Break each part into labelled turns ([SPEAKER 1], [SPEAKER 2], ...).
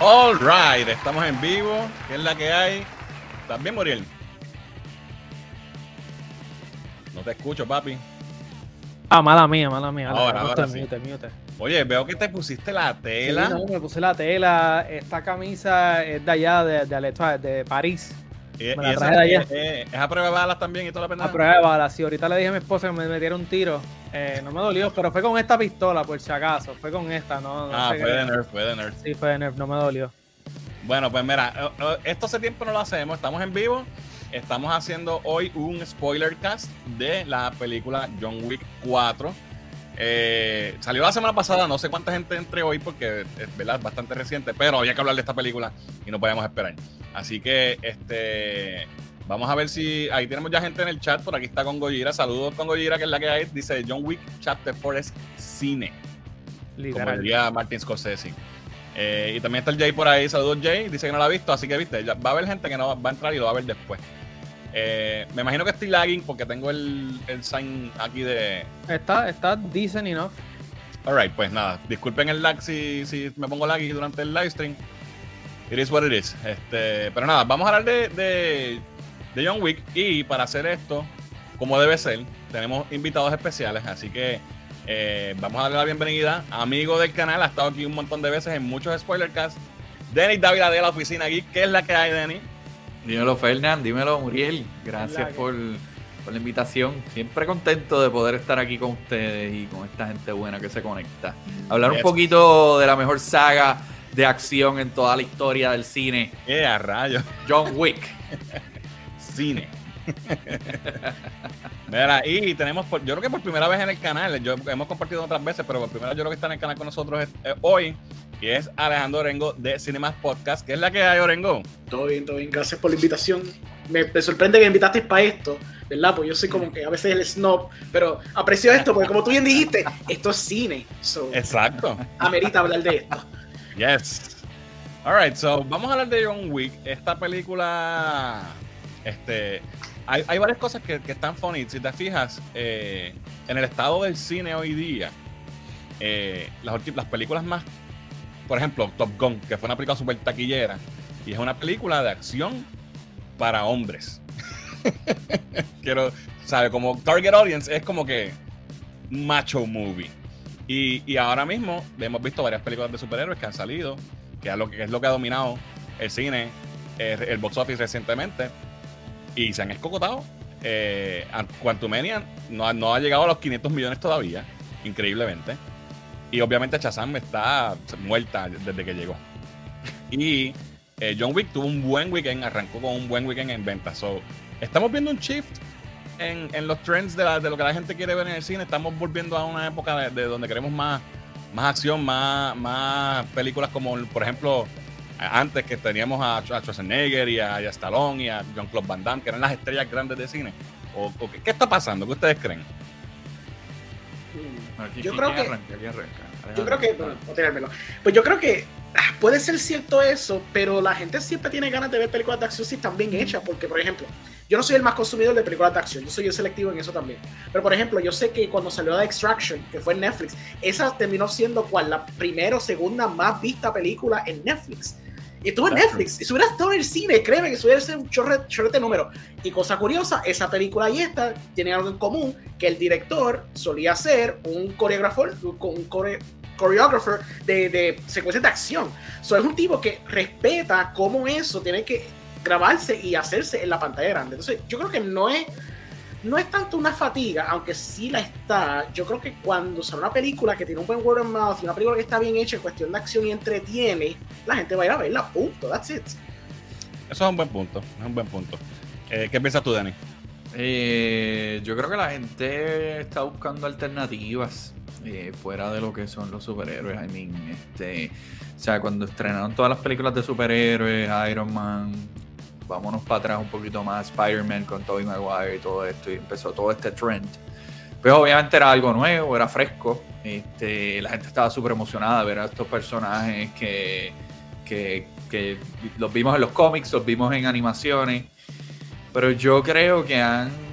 [SPEAKER 1] All right, estamos en vivo. ¿Qué es la que hay? ¿Estás bien, Muriel? No te escucho, papi.
[SPEAKER 2] Ah, mala mía, mala mía.
[SPEAKER 1] Ahora, ahora sí.
[SPEAKER 2] mute, mute.
[SPEAKER 1] Oye, veo que te pusiste la
[SPEAKER 2] Sí,
[SPEAKER 1] tela.
[SPEAKER 2] no, me puse la tela. Esta camisa es de allá, de, de, de París.
[SPEAKER 1] y,
[SPEAKER 2] me la traje de allá.
[SPEAKER 1] eh, eh, es a prueba de balas también y toda la pendeja.
[SPEAKER 2] A prueba de balas. Si ahorita le dije a mi esposa que me metiera un tiro, eh, no me dolió, pero fue con esta pistola, por si acaso. Fue con esta, no, no
[SPEAKER 1] Ah, fue de Nerf, fue de Nerf.
[SPEAKER 2] Sí, fue de Nerf, no me dolió.
[SPEAKER 1] Bueno, pues mira, eh, eh, esto hace tiempo no lo hacemos, estamos en vivo. Estamos haciendo hoy un spoiler cast de la película John Wick 4. Eh, salió la semana pasada, no sé cuánta gente entre hoy porque es ¿verdad? bastante reciente, pero había que hablar de esta película y no podíamos esperar. Así que este vamos a ver si ahí tenemos ya gente en el chat, por aquí está con Gojira, saludos con Gojira, que es la que hay, dice John Wick Chapter 4 es cine como
[SPEAKER 2] Literal.
[SPEAKER 1] diría Martin Scorsese. Eh, y también está el Jay por ahí. Saludos, Jay. Dice que no lo ha visto, así que viste, va a haber gente que no va- a entrar y lo va a ver después. Eh, me imagino que estoy lagging porque tengo el, el sign aquí de.
[SPEAKER 2] Está, está decent enough.
[SPEAKER 1] Alright, pues nada. Disculpen el lag si, si me pongo laggy durante el live stream. It is what it is. Este, pero nada, vamos a hablar de, de, de John Wick. Y para hacer esto, como debe ser, tenemos invitados especiales. Así que eh, vamos a darle la bienvenida. Amigo del canal, ha estado aquí un montón de veces en muchos spoilercasts. Denis Dávila de la oficina aquí. ¿Qué es la que hay, Denis?
[SPEAKER 3] Dímelo, Fernán, dímelo, Muriel. Gracias por, por la invitación. Siempre contento de poder estar aquí con ustedes y con esta gente buena que se conecta. Hablar
[SPEAKER 1] Yes.
[SPEAKER 3] un poquito de la mejor saga de acción en toda la historia del cine,
[SPEAKER 1] ¡Qué a rayos!
[SPEAKER 3] John Wick.
[SPEAKER 1] Cine. Mira, y tenemos, por- yo creo que por primera vez en el canal, yo, hemos compartido otras veces, pero por primera vez yo creo que está en el canal con nosotros es- eh, hoy, y es Alejandro Orengo de Cinemas Podcast. ¿Qué es la que hay, Orengo?
[SPEAKER 4] Todo bien, todo bien. Gracias por la invitación. Me, me sorprende que me invitaste para esto, ¿verdad? Pues yo soy como que a veces el snob, pero aprecio esto porque como tú bien dijiste, esto es cine. So,
[SPEAKER 1] Exacto.
[SPEAKER 4] amerita hablar de esto.
[SPEAKER 1] Yes. Alright, so vamos a hablar de John Wick. Esta película, este, hay, varias cosas que, están funny. Si te fijas, eh, en el estado del cine hoy día, eh, las, películas más, por ejemplo, Top Gun, que fue una película super taquillera, y es una película de acción para hombres. Quiero, ¿sabe? Como target audience es como que macho movie. Y, ahora mismo hemos visto varias películas de superhéroes que han salido, que es lo que, ha dominado el cine, el, el box office recientemente, y se han escocotado. Eh, Quantumania no, no ha llegado a los 500 millones todavía, increíblemente. Y obviamente Shazam está muerta desde que llegó. Y eh, John Wick tuvo un buen weekend, arrancó con un buen weekend en ventas. So, estamos viendo un shift en, en los trends de lo que la gente quiere ver en el cine. Estamos volviendo a una época de, de donde queremos más, más acción, más, más películas como, por ejemplo, antes que teníamos a, Sch- a Schwarzenegger y a, y a Stallone y a Jean-Claude Van Damme, que eran las estrellas grandes de cine. O, o ¿qué, qué está pasando? ¿Qué ustedes creen?
[SPEAKER 3] Aquí-
[SPEAKER 4] Yo
[SPEAKER 3] aquí
[SPEAKER 4] creo que-
[SPEAKER 3] arranca, aquí arranca.
[SPEAKER 4] Yo creo que, bueno. Pues yo creo que ah, puede ser cierto eso, pero la gente siempre tiene ganas de ver películas de acción si están bien hechas, porque por ejemplo, yo no soy el más consumidor de películas de acción, yo soy el selectivo en eso también. Pero por ejemplo, yo sé que cuando salió The Extraction, que fue en Netflix, esa terminó siendo cual la primera o segunda más vista película en Netflix. Y estuvo en Netflix, y si hubiera estado en el cine, créeme que si hubiera sido un chorre- chorrete número. Y cosa curiosa, esa película y esta tienen algo en común, que el director solía ser un coreógrafo, un core, choreographer de, de secuencias de acción. So, es un tipo que respeta cómo eso tiene que grabarse y hacerse en la pantalla grande. Entonces, yo creo que no es, no es tanto una fatiga, aunque sí la está. Yo creo que cuando sale una película que tiene un buen word of mouth y una película que está bien hecha en cuestión de acción y entretiene, la gente va a ir a verla, punto. That's it.
[SPEAKER 1] Eso es un buen punto. Es un buen punto. Eh, ¿Qué piensas tú, Dani?
[SPEAKER 3] Eh, yo creo que la gente está buscando alternativas eh, fuera de lo que son los superhéroes. I mean, este, o sea, cuando estrenaron todas las películas de superhéroes, Iron Man, vámonos para atrás un poquito más, Spider-Man con Tobey Maguire y todo esto, y empezó todo este trend. Pues obviamente era algo nuevo, era fresco. Este, la gente estaba súper emocionada de ver a estos personajes que, que, que los vimos en los cómics, los vimos en animaciones. Pero yo creo que han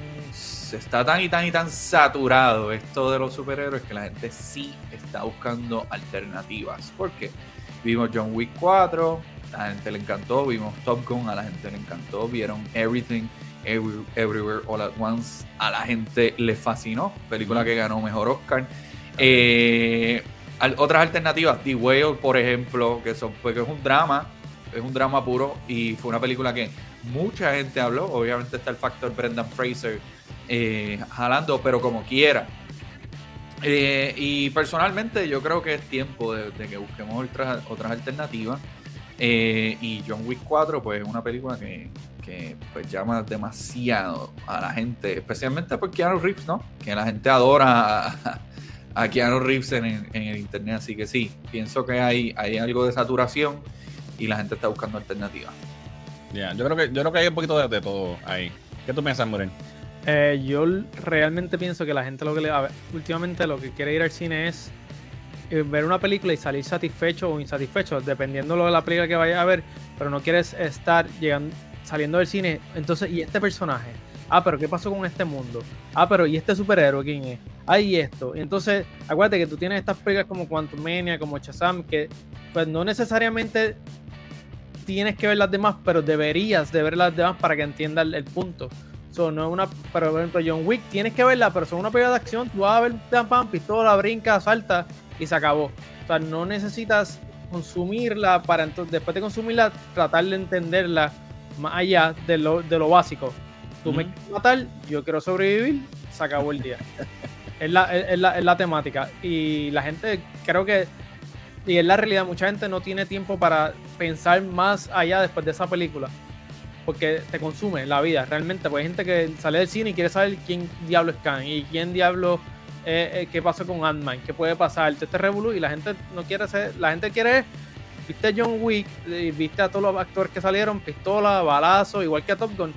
[SPEAKER 3] está tan y tan y tan saturado esto de los superhéroes que la gente sí está buscando alternativas. ¿Por qué? vimos John Wick 4, a la gente le encantó, vimos Top Gun, a la gente le encantó, vieron Everything, Everywhere, All at Once, a la gente le fascinó, película que ganó mejor Oscar. Eh, otras alternativas, The Whale, por ejemplo, que, son, pues, que es un drama, es un drama puro y fue una película que mucha gente habló, obviamente está el factor Brendan Fraser eh, jalando, pero como quiera. Eh, y personalmente yo creo que es tiempo de, que busquemos otras, otras alternativas. Eh, y John Wick 4, pues es una película que, pues, llama demasiado a la gente, especialmente por Keanu Reeves, ¿no? Que la gente adora a, Keanu Reeves en, el internet. Así que sí, pienso que hay, hay algo de saturación y la gente está buscando alternativas.
[SPEAKER 1] Ya, yo creo que yo creo que hay un poquito de, todo ahí. ¿Qué tú piensas, Moren?
[SPEAKER 2] Eh, yo realmente pienso que la gente lo que le. A ver, últimamente lo que quiere ir al cine es ver una película y salir satisfecho o insatisfecho, dependiendo de la película que vaya a ver, pero no quieres estar llegando, saliendo del cine. Entonces, ¿y este personaje? Ah, pero ¿qué pasó con este mundo? Ah, pero ¿y este superhéroe quién es? Ah, y esto. Entonces, acuérdate que tú tienes estas películas como Quantum Mania, como Shazam, que pues no necesariamente tienes que ver las demás, pero deberías de ver las demás para que entiendas el, punto. So, no es una, pero por ejemplo, John Wick tienes que verla, pero son una película de acción, tú vas a ver pam, pam, pistola, brinca, salta y se acabó. O sea, no necesitas consumirla para entonces, después de consumirla, tratar de entenderla más allá de lo, de lo básico. Tú me quieres matar, yo quiero sobrevivir, se acabó el día. es, la, es, la, es la temática. Y la gente, creo que y es la realidad, mucha gente no tiene tiempo para pensar más allá después de esa película. Porque te consume la vida, realmente. Pues hay gente que sale del cine y quiere saber quién diablo es Khan y quién diablo, eh, eh, qué pasó con Ant-Man, qué puede pasar, este Revolu. Y la gente no quiere ser, la gente quiere, viste a John Wick, viste a todos los actores que salieron, pistola, balazo, igual que a Top Gun.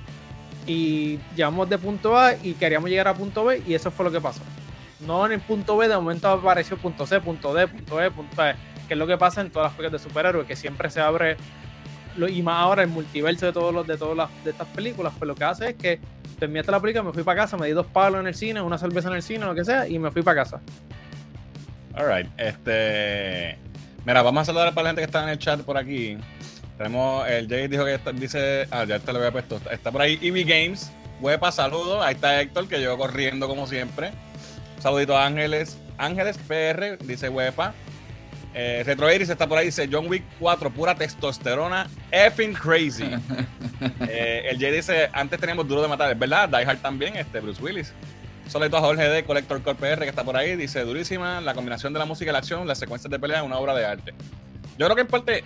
[SPEAKER 2] Y llegamos de punto A y queríamos llegar a punto B y eso fue lo que pasó. No en el punto B, de momento apareció punto C, punto D, punto E, punto E que es lo que pasa en todas las películas de superhéroes, que siempre se abre, y más ahora el multiverso de todos los de todas las, de estas películas, pues lo que hace es que terminaste la película, me fui para casa, me di dos palos en el cine, una cerveza en el cine, lo que sea, y me fui para casa.
[SPEAKER 1] Alright, este. Mira, vamos a saludar para la gente que está en el chat por aquí. Tenemos, el Jay dijo que dice, ah, ya te lo había puesto, está por ahí EV Games, huepa, saludos, ahí está Héctor que llegó corriendo como siempre. saludito a Ángeles, Ángeles PR, dice huepa. Eh, Retro Iris está por ahí, dice John Wick 4, pura testosterona, effing crazy. eh, el Jay dice, antes teníamos duro de matar, es verdad, Die Hard también, este, Bruce Willis. Solito a Jorge D, Collector Core PR, que está por ahí, dice, durísima, la combinación de la música y la acción, las secuencias de pelea, una obra de arte. Yo creo que en parte,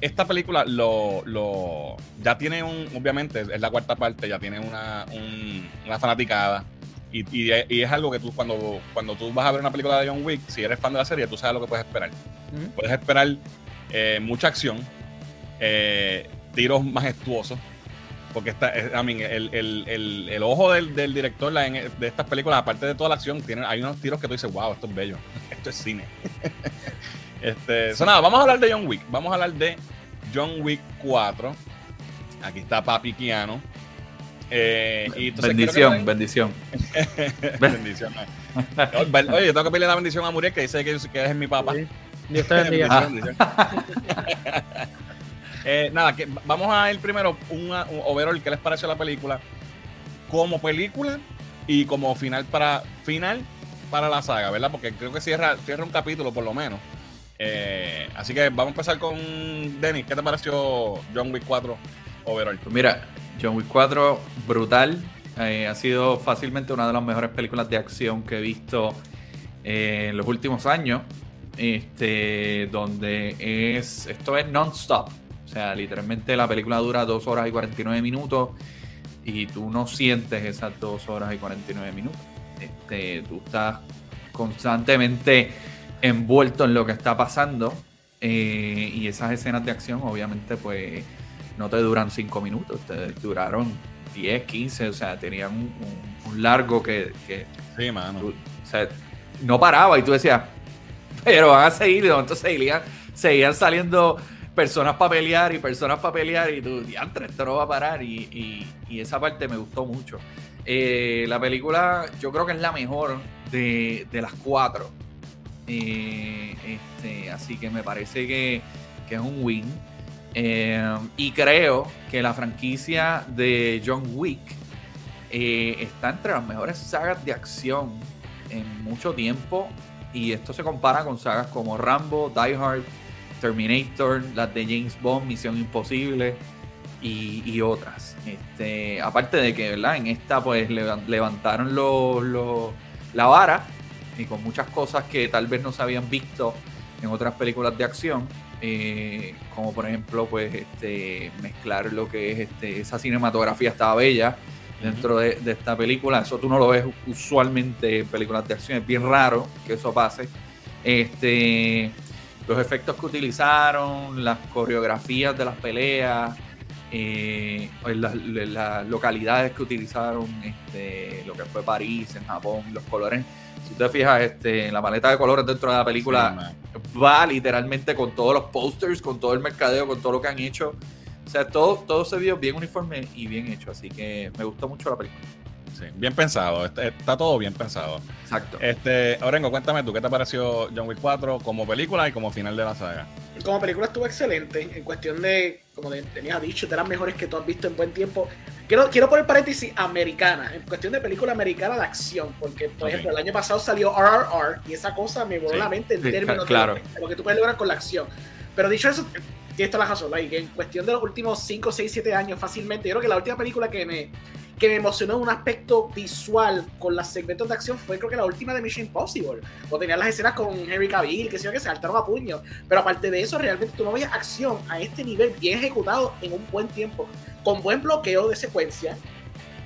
[SPEAKER 1] esta película lo, lo ya tiene un, obviamente, es la cuarta parte, ya tiene una, un, una fanaticada y, es algo que tú, cuando, cuando tú vas a ver una película de John Wick, si eres fan de la serie, tú sabes lo que puedes esperar. Puedes esperar eh, mucha acción, eh, tiros majestuosos, porque está, el, ojo del, director de estas películas, aparte de toda la acción, tiene, hay unos tiros que tú dices, wow, esto es bello, esto es cine. este, nada, vamos a hablar de John Wick, vamos a hablar de John Wick 4. Aquí está Papi Keanu.
[SPEAKER 3] Eh, y bendición, bendición.
[SPEAKER 1] bendición. Oye, yo tengo que pedirle la bendición a Muriel que dice que, que es mi papá.
[SPEAKER 2] Dios te bendiga.
[SPEAKER 1] eh, nada, que vamos a ir primero un, un overall que les pareció la película como película y como final para final para la saga, ¿verdad? Porque creo que cierra, cierra un capítulo por lo menos. Eh, así que vamos a empezar con Denis. ¿Qué te pareció John Wick 4 overall?
[SPEAKER 3] Pues mira, John Wick 4, brutal. Eh, ha sido fácilmente una de las mejores películas de acción que he visto eh, en los últimos años. Este, donde es. Esto es non-stop. O sea, literalmente la película dura 2 horas y 49 minutos. Y tú no sientes esas 2 horas y 49 minutos. Este, tú estás constantemente envuelto en lo que está pasando. Eh, y esas escenas de acción, obviamente, pues no te duran 5 minutos, te duraron 10, 15, o sea, tenían un, largo que,
[SPEAKER 1] sí, mano.
[SPEAKER 3] o sea, no paraba y tú decías, pero van a seguir, entonces seguían, seguían saliendo personas para pelear y personas para pelear y tú, diantre, esto no va a parar y, esa parte me gustó mucho. Eh, la película yo creo que es la mejor de, las cuatro. Eh, este, así que me parece que, que es un win. Eh, y creo que la franquicia de John Wick eh, está entre las mejores sagas de acción en mucho tiempo. Y esto se compara con sagas como Rambo, Die Hard, Terminator, las de James Bond, Misión Imposible y, otras. Este, aparte de que. En esta pues levantaron la vara y con muchas cosas que tal vez no se habían visto en otras películas de acción. Eh, como por ejemplo pues este mezclar lo que es este esa cinematografía estaba bella dentro de, esta película. Eso tú no lo ves usualmente en películas de acción. Es bien raro que eso pase. Este los efectos que utilizaron las coreografías de las peleas eh, las, localidades que utilizaron este, lo que fue París en Japón los colores te fijas, este, la paleta de colores dentro de la película va literalmente con todos los posters, con todo el mercadeo, con todo lo que han hecho. O sea, todo, todo se vio bien uniforme y bien hecho. Así que me gustó mucho la película.
[SPEAKER 1] Sí, bien pensado, está, todo bien pensado.
[SPEAKER 3] Exacto.
[SPEAKER 1] Este, Orengo, cuéntame tú, ¿qué te pareció John Wick 4 como película y como final de la saga?
[SPEAKER 4] Como película estuvo excelente, en cuestión de, como tenías dicho, de las mejores que tú has visto en buen tiempo. Quiero, quiero poner paréntesis americana, en cuestión de película americana de acción, porque, por ejemplo, el año pasado salió RRR y esa cosa me voló la mente en términos
[SPEAKER 3] de,
[SPEAKER 4] lo que tú puedes lograr con la acción. Pero dicho eso, tienes toda la razón, like, en cuestión de los últimos 5, 6, 7 años fácilmente, yo creo que la última película que me, que me emocionó en un aspecto visual con los segmentos de acción fue creo que la última de Mission Impossible. O tenía las escenas con Henry Cavill, que yo, que se saltaron a puño. Pero aparte de eso, realmente tú no veías acción a este nivel bien ejecutado en un buen tiempo, con buen bloqueo de secuencia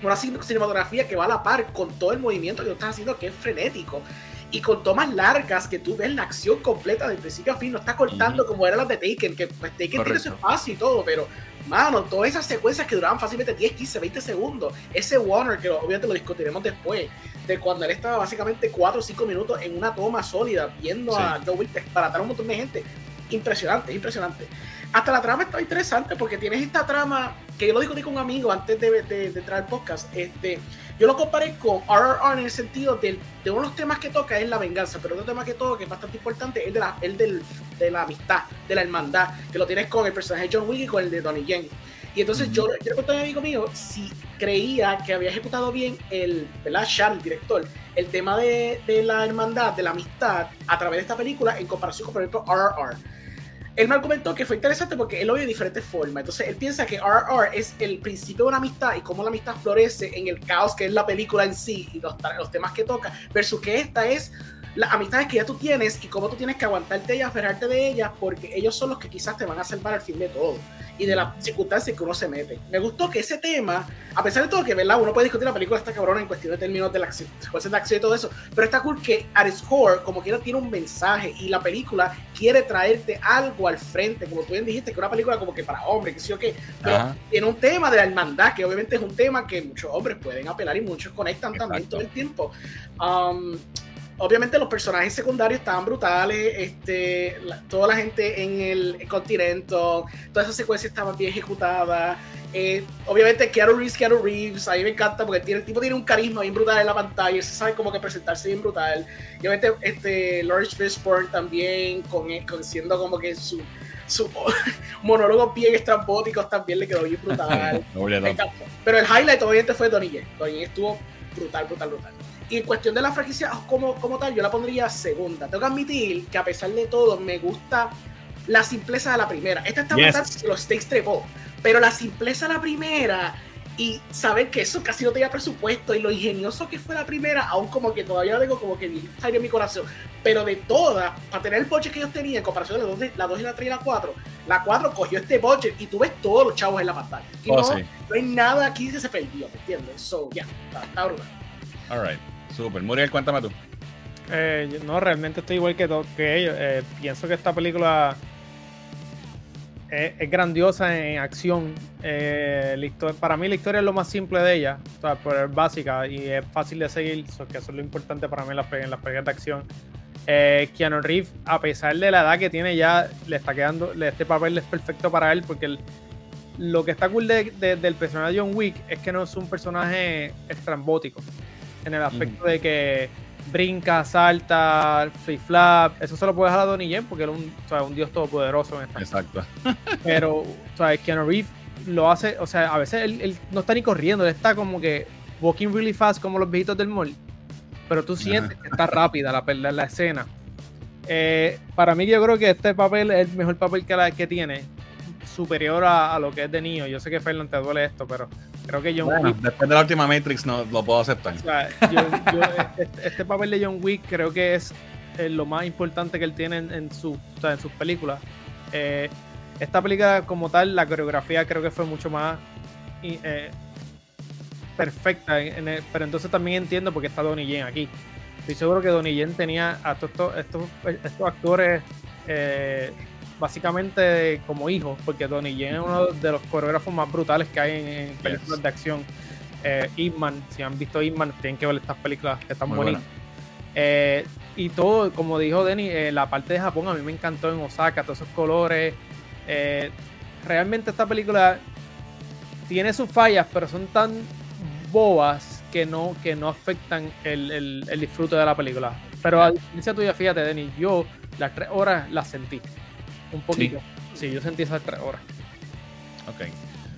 [SPEAKER 4] una cinematografía que va a la par con todo el movimiento que tú estás haciendo, que es frenético. Y con tomas largas que tú ves la acción completa de principio a fin, no está cortando como eran las de Taken, que pues Taken tiene su espacio y todo, pero mano, todas esas secuencias que duraban fácilmente 10, 15, 20 segundos, ese Warner, que obviamente lo discutiremos después, de cuando él estaba básicamente 4 o 5 minutos en una toma sólida, viendo a Joe Wick para a un montón de gente, impresionante, impresionante. Hasta la trama está interesante porque tienes esta trama que yo lo discutí con un amigo antes de, de, entrar al podcast. Este, yo lo comparé con RRR en el sentido de, de uno de los temas que toca es la venganza, pero otro tema que toca que es bastante importante es de la, el del, de la amistad, de la hermandad, que lo tienes con el personaje de John Wick y con el de Donnie Yen. Y entonces yo, yo le conté a mi amigo mío si creía que había ejecutado bien el, ¿verdad? Charles, el director, el tema de, de la hermandad, de la amistad, a través de esta película en comparación con, por ejemplo, RRR él me argumentó que fue interesante porque él lo ve de diferentes formas. Entonces, él piensa que RR es el principio de una amistad y cómo la amistad florece en el caos que es la película en sí y los, los temas que toca, versus que esta es las amistades que ya tú tienes y cómo tú tienes que aguantarte de ellas, aferrarte de ellas, porque ellos son los que quizás te van a salvar al fin de todo y de las circunstancias que uno se mete. Me gustó que ese tema, a pesar de todo que, ¿verdad? Uno puede discutir la película esta cabrona en cuestión de términos de la secuencia de acción y todo eso, pero está cool que at its core, como quiera, tiene un mensaje y la película quiere traerte algo al frente, como tú bien dijiste, que una película como que para hombres, que sí o qué, pero tiene un tema de la hermandad, que obviamente es un tema que muchos hombres pueden apelar y muchos conectan también todo el tiempo. Um, obviamente los personajes secundarios estaban brutales, este, toda la gente en el, continente, toda esa secuencia estaba bien ejecutada. Eh, obviamente Keanu Reeves, Keanu Reeves, a mí me encanta porque tiene, el tipo tiene un carisma bien brutal en la pantalla, se sabe cómo que presentarse bien brutal. Y obviamente este, Lawrence Fishburne también, con, con siendo como que su, su monólogo bien estrambóticos también le quedó bien brutal. Pero el highlight obviamente fue Donnie Yen. Donnie estuvo brutal, brutal, brutal. Y en cuestión de la franquicia como, como tal, yo la pondría segunda. Tengo que admitir que a pesar de todo, me gusta la simpleza de la primera. Esta está yes. los stakes trepó, pero la simpleza de la primera y saber que eso casi no tenía presupuesto y lo ingenioso que fue la primera, aún como que todavía lo tengo como que salió en mi corazón. Pero de todas, para tener el budget que ellos tenían en comparación de la 2, y la 3 y la 4, la 4 cogió este budget y tú ves todos los chavos en la pantalla. Y oh, no, no, hay nada aquí que se perdió, ¿me entiendes? So, ya, yeah, está, brutal.
[SPEAKER 1] All Super. Muriel, cuéntame tú.
[SPEAKER 2] Eh, no, realmente estoy igual que, ellos. Eh, pienso que esta película es, grandiosa en acción. Eh, para mí la historia es lo más simple de ella, o sea, es básica y es fácil de seguir, que eso es lo importante para mí en las, en las películas de acción. Keanu Reeves, a pesar de la edad que tiene ya, le está quedando, este papel es perfecto para él porque lo que está cool del personaje de John Wick es que no es un personaje estrambótico en el aspecto de que brinca, salta, free flap. Eso se lo puede dejar a Donnie Yen porque él es un, o sea, un dios todopoderoso en esta.
[SPEAKER 1] Exacto.
[SPEAKER 2] Pero, o sea, Keanu Reeves lo hace, o sea, a veces él, él no está ni corriendo, él está como que walking really fast como los viejitos del mall. Pero tú sientes que está rápida la, la, la escena. Eh, para mí yo creo que este papel es el mejor papel que, la, que tiene, superior a, a, lo que es de niño. Yo sé que Fernan te duele esto, pero creo que John
[SPEAKER 1] bueno,
[SPEAKER 2] Wick...
[SPEAKER 1] Después de la última Matrix no lo puedo aceptar.
[SPEAKER 2] O sea, yo, yo, este, este, papel de John Wick creo que es eh, lo más importante que él tiene en, en, su, o sea, en sus películas. Eh, esta película como tal, la coreografía creo que fue mucho más eh, perfecta, en el, pero entonces también entiendo por qué está Donnie Yen aquí. Estoy seguro que Donnie Yen tenía a estos, estos, estos actores eh, básicamente como hijos, porque Donnie Yen es uno de los coreógrafos más brutales que hay en, en películas yes. de acción. Eh, si han visto Inman, tienen que ver estas películas que están Muy bonitas. Eh, y todo, como dijo Denny, eh, la parte de Japón a mí me encantó en Osaka, todos esos colores. Eh, realmente esta película tiene sus fallas, pero son tan bobas que no, que no afectan el, el, el disfrute de la película. Pero a diferencia tuya, fíjate, Denny, yo las tres horas las sentí. Un poquito. Sí, sí yo sentí esas tres horas.
[SPEAKER 1] Ok.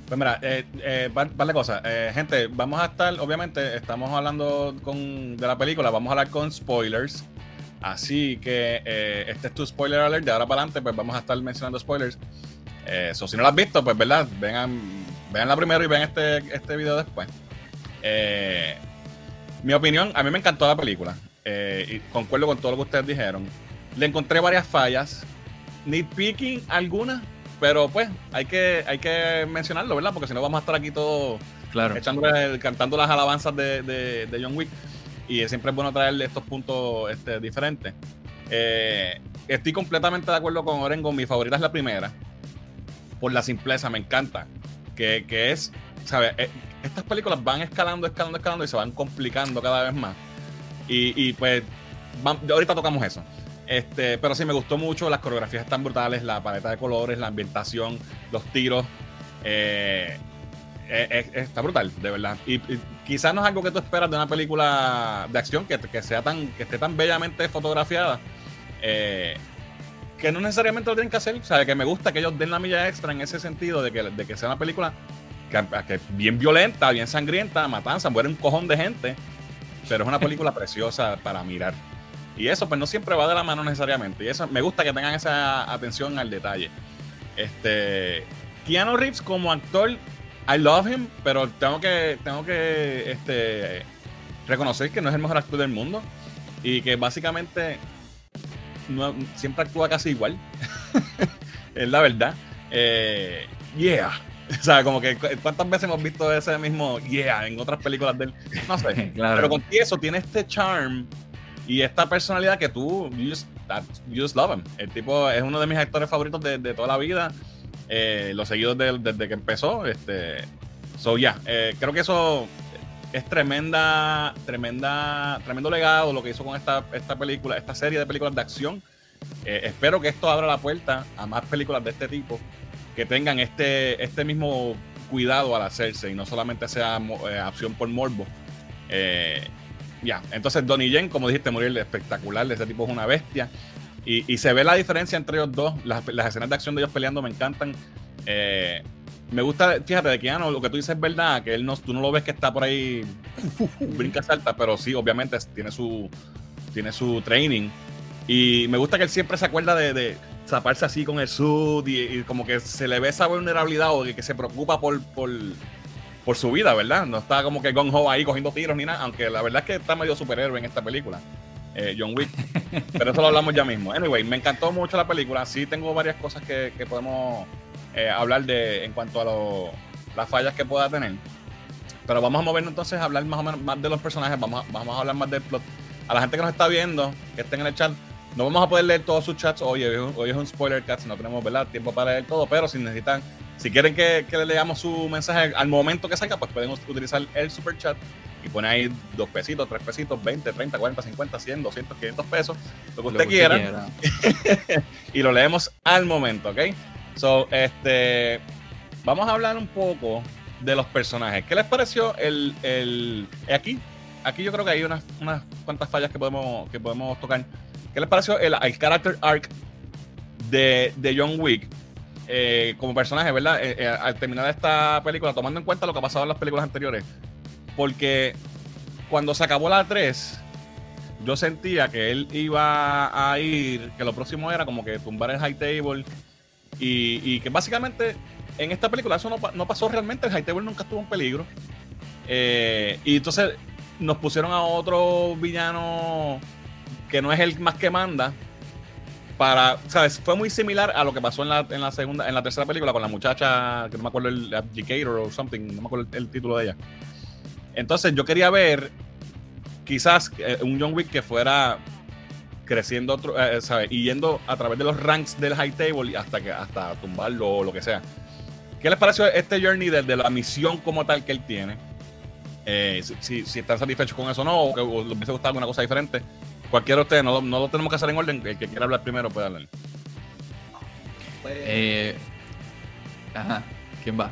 [SPEAKER 1] Pues mira, eh, eh, vale cosa. Eh, gente, vamos a estar, obviamente, estamos hablando con, de la película, vamos a hablar con spoilers. Así que eh, este es tu spoiler alert. De ahora para adelante, pues vamos a estar mencionando spoilers. Eh, so, si no lo has visto, pues verdad, vengan, vean la primero y vean este, este video después. Eh, mi opinión, a mí me encantó la película. y concuerdo con todo lo que ustedes dijeron. Le encontré varias fallas. Nitpicking algunas, pero pues hay que, hay que mencionarlo, ¿verdad? Porque si no vamos a estar aquí todos
[SPEAKER 3] claro.
[SPEAKER 1] echándole, cantando las alabanzas de, de, de, John Wick. Y siempre es bueno traerle estos puntos este, diferentes. Eh, estoy completamente de acuerdo con Orengo. Mi favorita es la primera. Por la simpleza, me encanta. Que, que es, ¿sabes? Eh, estas películas van escalando, escalando, escalando y se van complicando cada vez más. Y, y pues, van, ahorita tocamos eso. Este, pero sí, me gustó mucho. Las coreografías están brutales, la paleta de colores, la ambientación, los tiros. Eh, eh, está brutal, de verdad. Y, quizás no es algo que tú esperas de una película de acción que, que sea tan, que esté tan bellamente fotografiada. Eh, que no necesariamente lo tienen que hacer. O sea, que me gusta que ellos den la milla extra en ese sentido de que, de que sea una película que, que bien violenta, bien sangrienta, matanza, muere un cojón de gente. Pero es una película preciosa para mirar. Y eso, pues no siempre va de la mano necesariamente. Y eso me gusta que tengan esa atención al detalle. Este. Keanu Reeves como actor, I love him, pero tengo que, tengo que este, reconocer que no es el mejor actor del mundo. Y que básicamente no, siempre actúa casi igual. es la verdad. Eh, yeah. O sea, como que cuántas veces hemos visto ese mismo yeah en otras películas de él. No sé. claro. Pero con eso tiene este charm y esta personalidad que tú, you just, love him. El tipo es uno de mis actores favoritos de, de toda la vida. Eh, los seguidos de, desde que empezó. Este, so, ya, yeah, eh, creo que eso es tremenda, tremenda, tremendo legado lo que hizo con esta, esta película, esta serie de películas de acción. Eh, espero que esto abra la puerta a más películas de este tipo que tengan este, este mismo cuidado al hacerse y no solamente sea eh, acción por morbo. Ya, entonces Donnie Yen, como dijiste, Muriel, espectacular, ese tipo es una bestia. Y, y se ve la diferencia entre ellos dos, las, las, escenas de acción de ellos peleando me encantan. Eh, me gusta, fíjate, de Keanu, lo que tú dices es verdad, que él no, tú no lo ves que está por ahí, brinca salta, pero sí, obviamente tiene su, tiene su training. Y me gusta que él siempre se acuerda de, de zaparse así con el sud y, y, como que se le ve esa vulnerabilidad o que, que se preocupa por, por, por, su vida, ¿verdad? No está como que Gon Ho ahí cogiendo tiros ni nada, aunque la verdad es que está medio superhéroe en esta película. Eh, John Wick. Pero eso lo hablamos ya mismo. Anyway, me encantó mucho la película. Sí tengo varias cosas que, podemos eh, hablar de en cuanto a lo, las fallas que pueda tener. Pero vamos a movernos entonces a hablar más o menos más de los personajes. Vamos a, vamos a hablar más del plot. A la gente que nos está viendo, que estén en el chat, no vamos a poder leer todos sus chats. Hoy, hoy es un spoiler cast, no tenemos ¿verdad? tiempo para leer todo. Pero si necesitan, si quieren que, que le leamos su mensaje al momento que salga, pues pueden utilizar el super chat y pone ahí dos pesitos, tres pesitos, 20, 30, 40, 50, 100, 200, 500 pesos, lo que usted, lo que quiera. Quiera. y lo leemos al momento, ¿ok? So, este, vamos a hablar un poco de los personajes. ¿Qué les pareció el, el aquí? aquí yo creo que hay unas, unas cuantas fallas que podemos, que podemos tocar. ¿Qué les pareció el, el character arc de, de John Wick eh, como personaje, verdad? Eh, eh, al terminar esta película, tomando en cuenta lo que ha pasado en las películas anteriores. Porque cuando se acabó la 3, yo sentía que él iba a ir, que lo próximo era como que tumbar el high table y, y que básicamente en esta película eso no, no pasó realmente, el high table nunca estuvo en peligro. Y entonces nos pusieron a otro villano que no es el más que manda. Para, ¿sabes? Fue muy similar a lo que pasó en la, en la segunda, en la tercera película con la muchacha, que no me acuerdo el Abdicator o something, no me acuerdo el, el título de ella. Entonces yo quería ver quizás eh, un John Wick que fuera creciendo otro, eh, ¿sabes? y yendo a través de los ranks del high table hasta que hasta tumbarlo o lo que sea. ¿Qué les pareció este journey de, de la misión como tal que él tiene? Eh, si, si- si están satisfechos con eso o no, o que les hubiese gustado alguna cosa diferente. Cualquiera de ustedes, no, lo- no lo tenemos que hacer en orden. El que quiera hablar primero puede hablar.
[SPEAKER 5] Pues,
[SPEAKER 3] Eh, ajá, ¿quién va?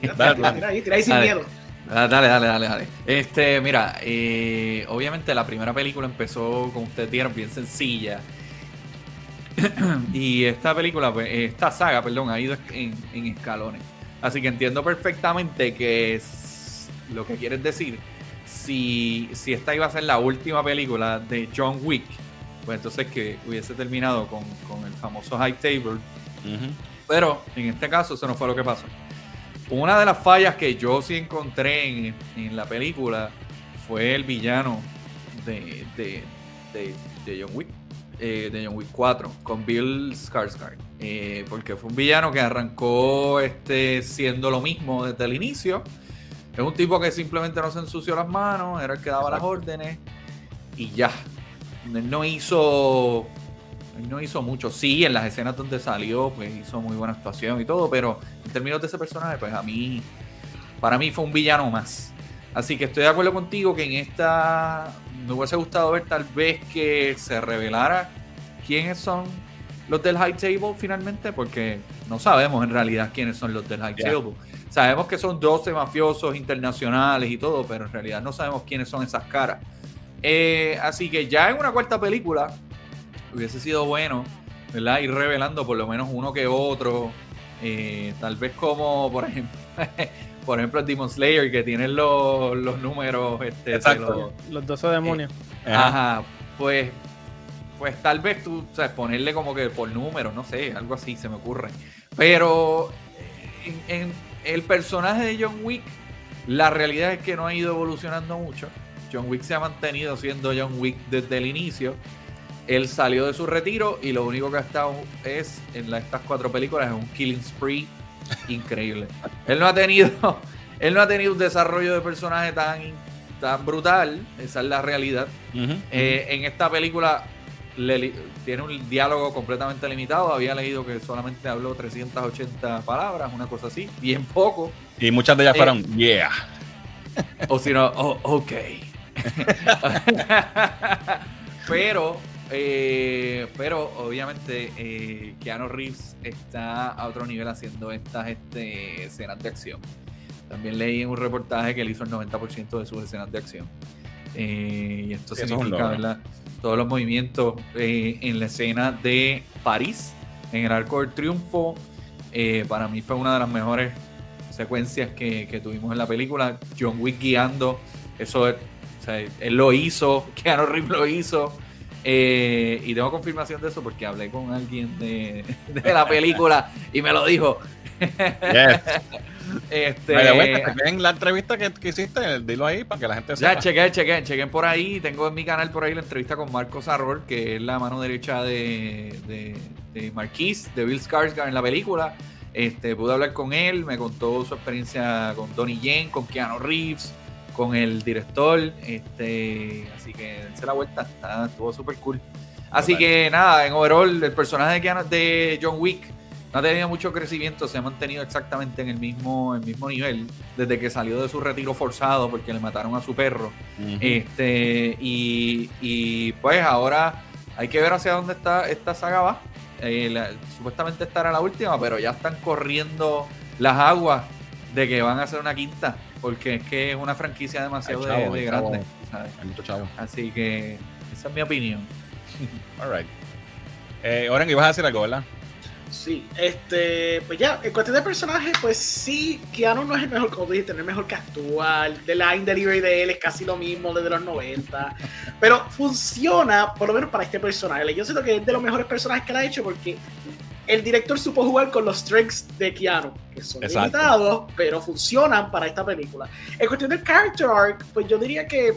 [SPEAKER 5] tira,
[SPEAKER 1] dale, dale.
[SPEAKER 5] tira ahí, tira ahí sin
[SPEAKER 3] Dale.
[SPEAKER 5] miedo.
[SPEAKER 3] Dale, dale, dale, dale. Este, mira, eh, obviamente la primera película empezó, como ustedes dijeron, bien sencilla. y esta película, pues, esta saga, perdón, ha ido en, en escalones. Así que entiendo perfectamente que es lo que quieres decir. Si, si esta iba a ser la última película de John Wick, pues entonces que hubiese terminado con, con el famoso High Table pero en este caso eso no fue lo que pasó. Una de las fallas que yo sí encontré en, en la película fue el villano de, de, de- de John Wick, eh, de John Wick 4, con Bill Skarsgård. Eh, porque fue un villano que arrancó este, siendo lo mismo desde el inicio. Es un tipo que simplemente no se ensució las manos, era el que daba las órdenes y ya. Él no hizo él no hizo mucho. Sí, en las escenas donde salió, pues hizo muy buena actuación y todo, pero en términos de ese personaje, pues a mí, para mí fue un villano más. Así que estoy de acuerdo contigo que en esta me hubiese gustado ver tal vez que se revelara quiénes son los del High Table finalmente, porque no sabemos en realidad quiénes son los del High
[SPEAKER 1] Ya.
[SPEAKER 3] Table. Sabemos que son 12 mafiosos internacionales y todo, pero en realidad no sabemos quiénes son esas caras. Eh, así que ya en una cuarta película hubiese sido bueno, ¿verdad? Ir revelando por lo menos uno que otro. eh, tal vez como, por ejemplo, por ejemplo, el Demon Slayer, que tiene los, los números. Este,
[SPEAKER 1] Exacto.
[SPEAKER 3] los-
[SPEAKER 2] Los 12 demonios.
[SPEAKER 1] Ajá.
[SPEAKER 3] Ajá, pues, pues tal vez tú, o sea, ponerle como que por números, no sé, algo así se me ocurre. Pero eh, en, en el personaje de John Wick, la realidad es que no ha ido evolucionando mucho. John Wick se ha mantenido siendo John Wick desde el inicio. Él salió de su retiro y lo único que ha estado es en la- estas cuatro películas es un killing spree increíble. Él no ha tenido, él no ha tenido un desarrollo de personaje tan, tan brutal, esa es la realidad. Eh, en esta película le tiene un diálogo completamente limitado. Había leído que solamente habló 380 palabras, una cosa así, bien poco.
[SPEAKER 1] Y muchas de ellas
[SPEAKER 3] eh,
[SPEAKER 1] fueron, yeah.
[SPEAKER 3] O si no, oh, ok. pero, eh, pero obviamente eh, Keanu Reeves está a otro nivel haciendo estas este, escenas de acción. También leí en un reportaje que él hizo el 90% de sus escenas de acción. Eh, y esto
[SPEAKER 1] eso
[SPEAKER 3] significa. ¿verdad? Todos los movimientos eh, en la escena de París, en el Arco del Triunfo. eh, para mí fue una de las mejores secuencias que, que tuvimos en la película. John Wick guiando, eso es- o sea, él lo hizo, Keanu Reeves lo hizo. eh, y tengo confirmación de eso porque hablé con alguien de, de la película y me lo dijo.
[SPEAKER 1] Yes.
[SPEAKER 3] Este,
[SPEAKER 1] way, que chequen la entrevista que, que hiciste, dilo ahí para que la gente
[SPEAKER 3] ya,
[SPEAKER 1] sepa.
[SPEAKER 3] chequen, chequen, chequen por ahí. Tengo en mi canal por ahí la entrevista con Marcos Arror, que es la mano derecha de, de, de Marquis, de Bill Skarsgård en la película. Este, pude hablar con él, me contó su experiencia con Donnie Yen, con Keanu Reeves, con el director. Este, así que dense la vuelta, está- estuvo súper cool. Así
[SPEAKER 1] Total.
[SPEAKER 3] que nada, en overall, el personaje de, Keanu- de John Wick no ha tenido mucho crecimiento, se ha mantenido exactamente en el mismo, el mismo nivel desde que salió de su retiro forzado porque le mataron a su perro. Este, y, y, pues ahora hay que ver hacia dónde está esta saga va. Eh, la- supuestamente estará la última, pero ya están corriendo las aguas de que van a hacer una quinta, porque es que es una franquicia demasiado
[SPEAKER 1] Ay,
[SPEAKER 3] de-
[SPEAKER 1] chavo,
[SPEAKER 3] de,
[SPEAKER 1] ay,
[SPEAKER 3] grande. Así que esa es mi opinión.
[SPEAKER 1] Alright. Eh, Oren, ibas a decir algo, ¿verdad?
[SPEAKER 4] Sí, este, pues ya, en cuestión de personaje, pues sí, Keanu no es el mejor, como tú dijiste, no es el mejor que actual. The line delivery de él es casi lo mismo desde los 90. Pero funciona, por lo menos para este personaje. Yo siento que es de los mejores personajes que él ha hecho porque el director supo jugar con los strengths de Keanu, que son
[SPEAKER 1] Exacto.
[SPEAKER 4] limitados, pero funcionan para esta película. En cuestión del character arc, pues yo diría que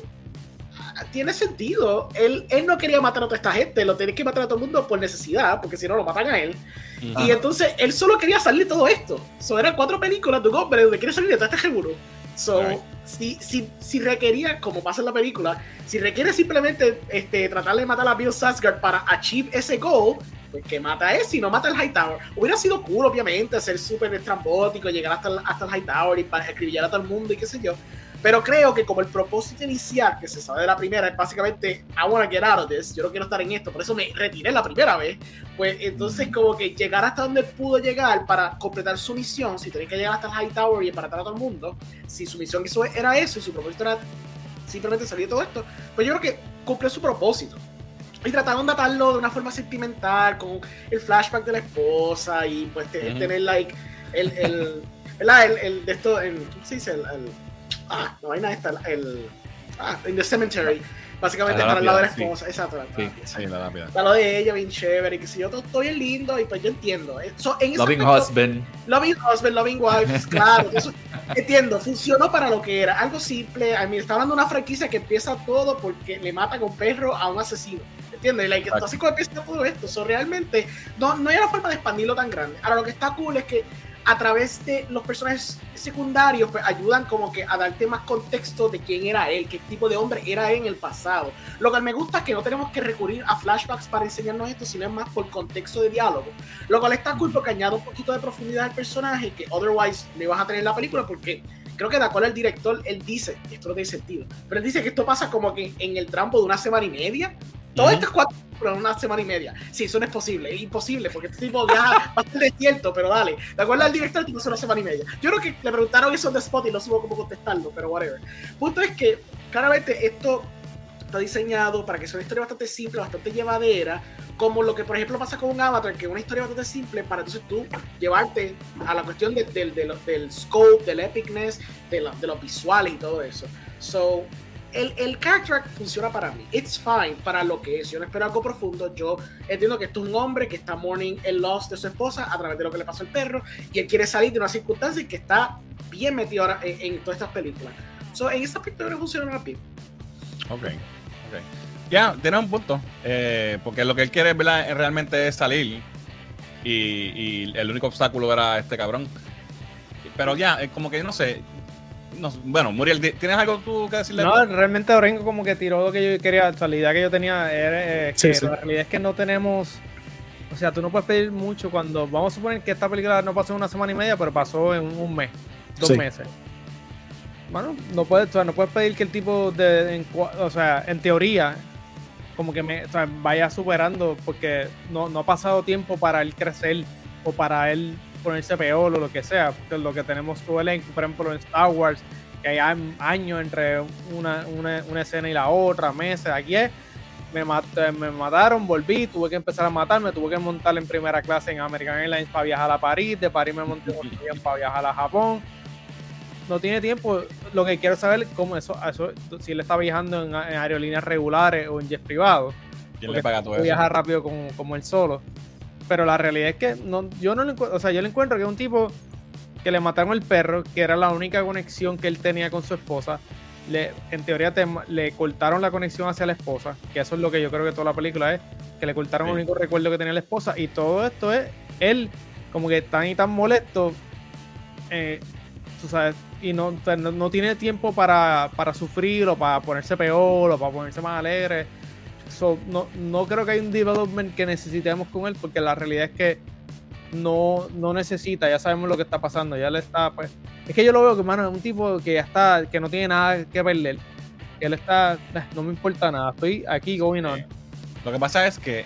[SPEAKER 4] tiene sentido. Él, él no quería matar a toda esta gente, lo tenía que matar a todo el mundo por necesidad, porque si no lo matan a él. Y
[SPEAKER 3] Ajá.
[SPEAKER 4] entonces él solo quería salir de todo esto. So, eran cuatro películas de un hombre donde quiere salir de todo este seguro. So,
[SPEAKER 1] Right.
[SPEAKER 4] si, si, si requería, como pasa en la película, si requiere simplemente este, tratar de matar a Bill Sarsgaard para achieve ese goal, pues que mata a ese y no mata al Hightower. Hubiera sido cool, obviamente, ser súper estrambótico, llegar hasta el, hasta el Hightower y para escribir a todo el mundo y qué sé yo. Pero creo que como el propósito inicial que se sabe de la primera es básicamente I wanna get out of this, yo no quiero estar en esto, por eso me retiré la primera vez, pues entonces como que llegar hasta donde pudo llegar para completar su misión, si tenía que llegar hasta el High Tower y para a todo el mundo, si su misión era eso y su propósito era simplemente salir de todo esto, pues yo creo que cumplió su propósito. Y trataron de atarlo de una forma sentimental, con el flashback de la esposa y pues tener like el, el, el, el de esto, ¿cómo se dice? El- ah, no vaina esta, el, ah, in the cemetery, básicamente
[SPEAKER 1] la
[SPEAKER 4] para el lado de la
[SPEAKER 1] lápida, sí.
[SPEAKER 4] esposa, exacto, la-
[SPEAKER 3] Sí,
[SPEAKER 1] Sí, la lápida.
[SPEAKER 4] Está lo de ella bien chévere y que si yo todo bien lindo y pues yo entiendo. Eso, en ese
[SPEAKER 3] Loving
[SPEAKER 4] aspecto-
[SPEAKER 3] Husband.
[SPEAKER 4] Loving husband, loving wife, claro. eso- entiendo, funcionó para lo que era. Algo simple. A mí está hablando de una franquicia que empieza todo porque le mata con perro a un asesino. ¿Entiendes? Like, entonces, ¿cómo empieza todo esto? So, realmente, no, no hay una forma de expandirlo tan grande. Ahora, lo que está cool es que a través de los personajes secundarios, pues ayudan como que a darte más contexto de quién era él, qué tipo de hombre era él en el pasado. Lo que me gusta es que no tenemos que recurrir a flashbacks para enseñarnos esto, sino es más por contexto de diálogo. Lo cual está cool porque añade un poquito de profundidad al personaje que otherwise no ibas a tener en la película porque creo que de acuerdo al director, él dice, esto no tiene sentido, pero él dice que esto pasa como que en el trampo de una semana y media. Todo
[SPEAKER 1] Ujú.
[SPEAKER 4] esto es cuatro en una semana y media. Sí, eso no es posible, es imposible porque este tipo viaja va a ser desierto, pero dale. De acuerdo al director, tipo una semana y media. Yo creo que le preguntaron eso de spot y no supo cómo contestarlo, pero whatever. Punto es que claramente esto está diseñado para que sea una historia bastante simple, bastante llevadera, como lo que por ejemplo pasa con un Avatar, que es una historia bastante simple para entonces tú llevarte a la cuestión de- del- de lo- del scope, del epicness, de, la- de los visuales y todo eso. So, el, el arc funciona para mí. It's fine para lo que es. Yo no espero algo profundo. Yo entiendo que esto es un hombre que está mourning el loss de su esposa a través de lo que le pasó al perro y él quiere salir de una circunstancia que está bien metido ahora en, todas estas películas. So, en ese aspecto no funciona mí.
[SPEAKER 1] Ok, ok. Ya, tiene un punto. eh, porque lo que él quiere ¿verdad? realmente es salir. Y, el único obstáculo era este cabrón. Pero ya, eh, como que no sé. No bueno, Muriel, ¿ti- ¿tienes algo tú que decirle?
[SPEAKER 2] No, realmente Orengo como que tiró lo que yo quería, o sea, la idea que yo tenía era eh,
[SPEAKER 4] Sí,
[SPEAKER 2] que
[SPEAKER 4] sí.
[SPEAKER 2] la realidad es que no tenemos, o sea, tú no puedes pedir mucho cuando, vamos a suponer que esta película no pasó en una semana y media, pero pasó en un mes, dos
[SPEAKER 4] Sí.
[SPEAKER 2] meses. Bueno, no puedes, o sea, no puedes pedir que el tipo de, en o sea, en teoría, como que me, o sea, vaya superando, porque no, no ha pasado tiempo para él crecer o para él ponerse peor o lo que sea, porque lo que tenemos todo el por ejemplo en Star Wars, que hay años entre una, una, una escena y la otra, meses, aquí es, me, mat- me mataron, volví, tuve que empezar a matarme, tuve que montar en primera clase en American Airlines para viajar a París, de París me monté para viajar a Japón. No tiene tiempo, lo que quiero saber es cómo eso, eso si él está viajando en, en aerolíneas regulares o en jet privado
[SPEAKER 1] ¿Quién le paga todo eso?
[SPEAKER 2] viajar rápido como, como él solo. Pero la realidad es que no, yo no lo encuentro, o sea, yo le encuentro que es un tipo que le mataron el perro, que era la única conexión que él tenía con su esposa. Le, en teoría te- le cortaron la conexión hacia la esposa, que eso es lo que yo creo que toda la película es, que le cortaron
[SPEAKER 1] Sí.
[SPEAKER 2] el único recuerdo que tenía la esposa. Y todo esto es él como que tan y tan molesto, eh, tú sabes, y no, no, no tiene tiempo para, para sufrir o para ponerse peor o para ponerse más alegre. So, no, no creo que hay un development que necesitemos con él porque la realidad es que no, no necesita, ya sabemos lo que está pasando, ya le está, pues, es que yo lo veo que, mano, es un tipo que ya está, que no tiene nada que perder, él está, "Eh, no me importa nada, estoy aquí going on.
[SPEAKER 1] Lo que pasa es que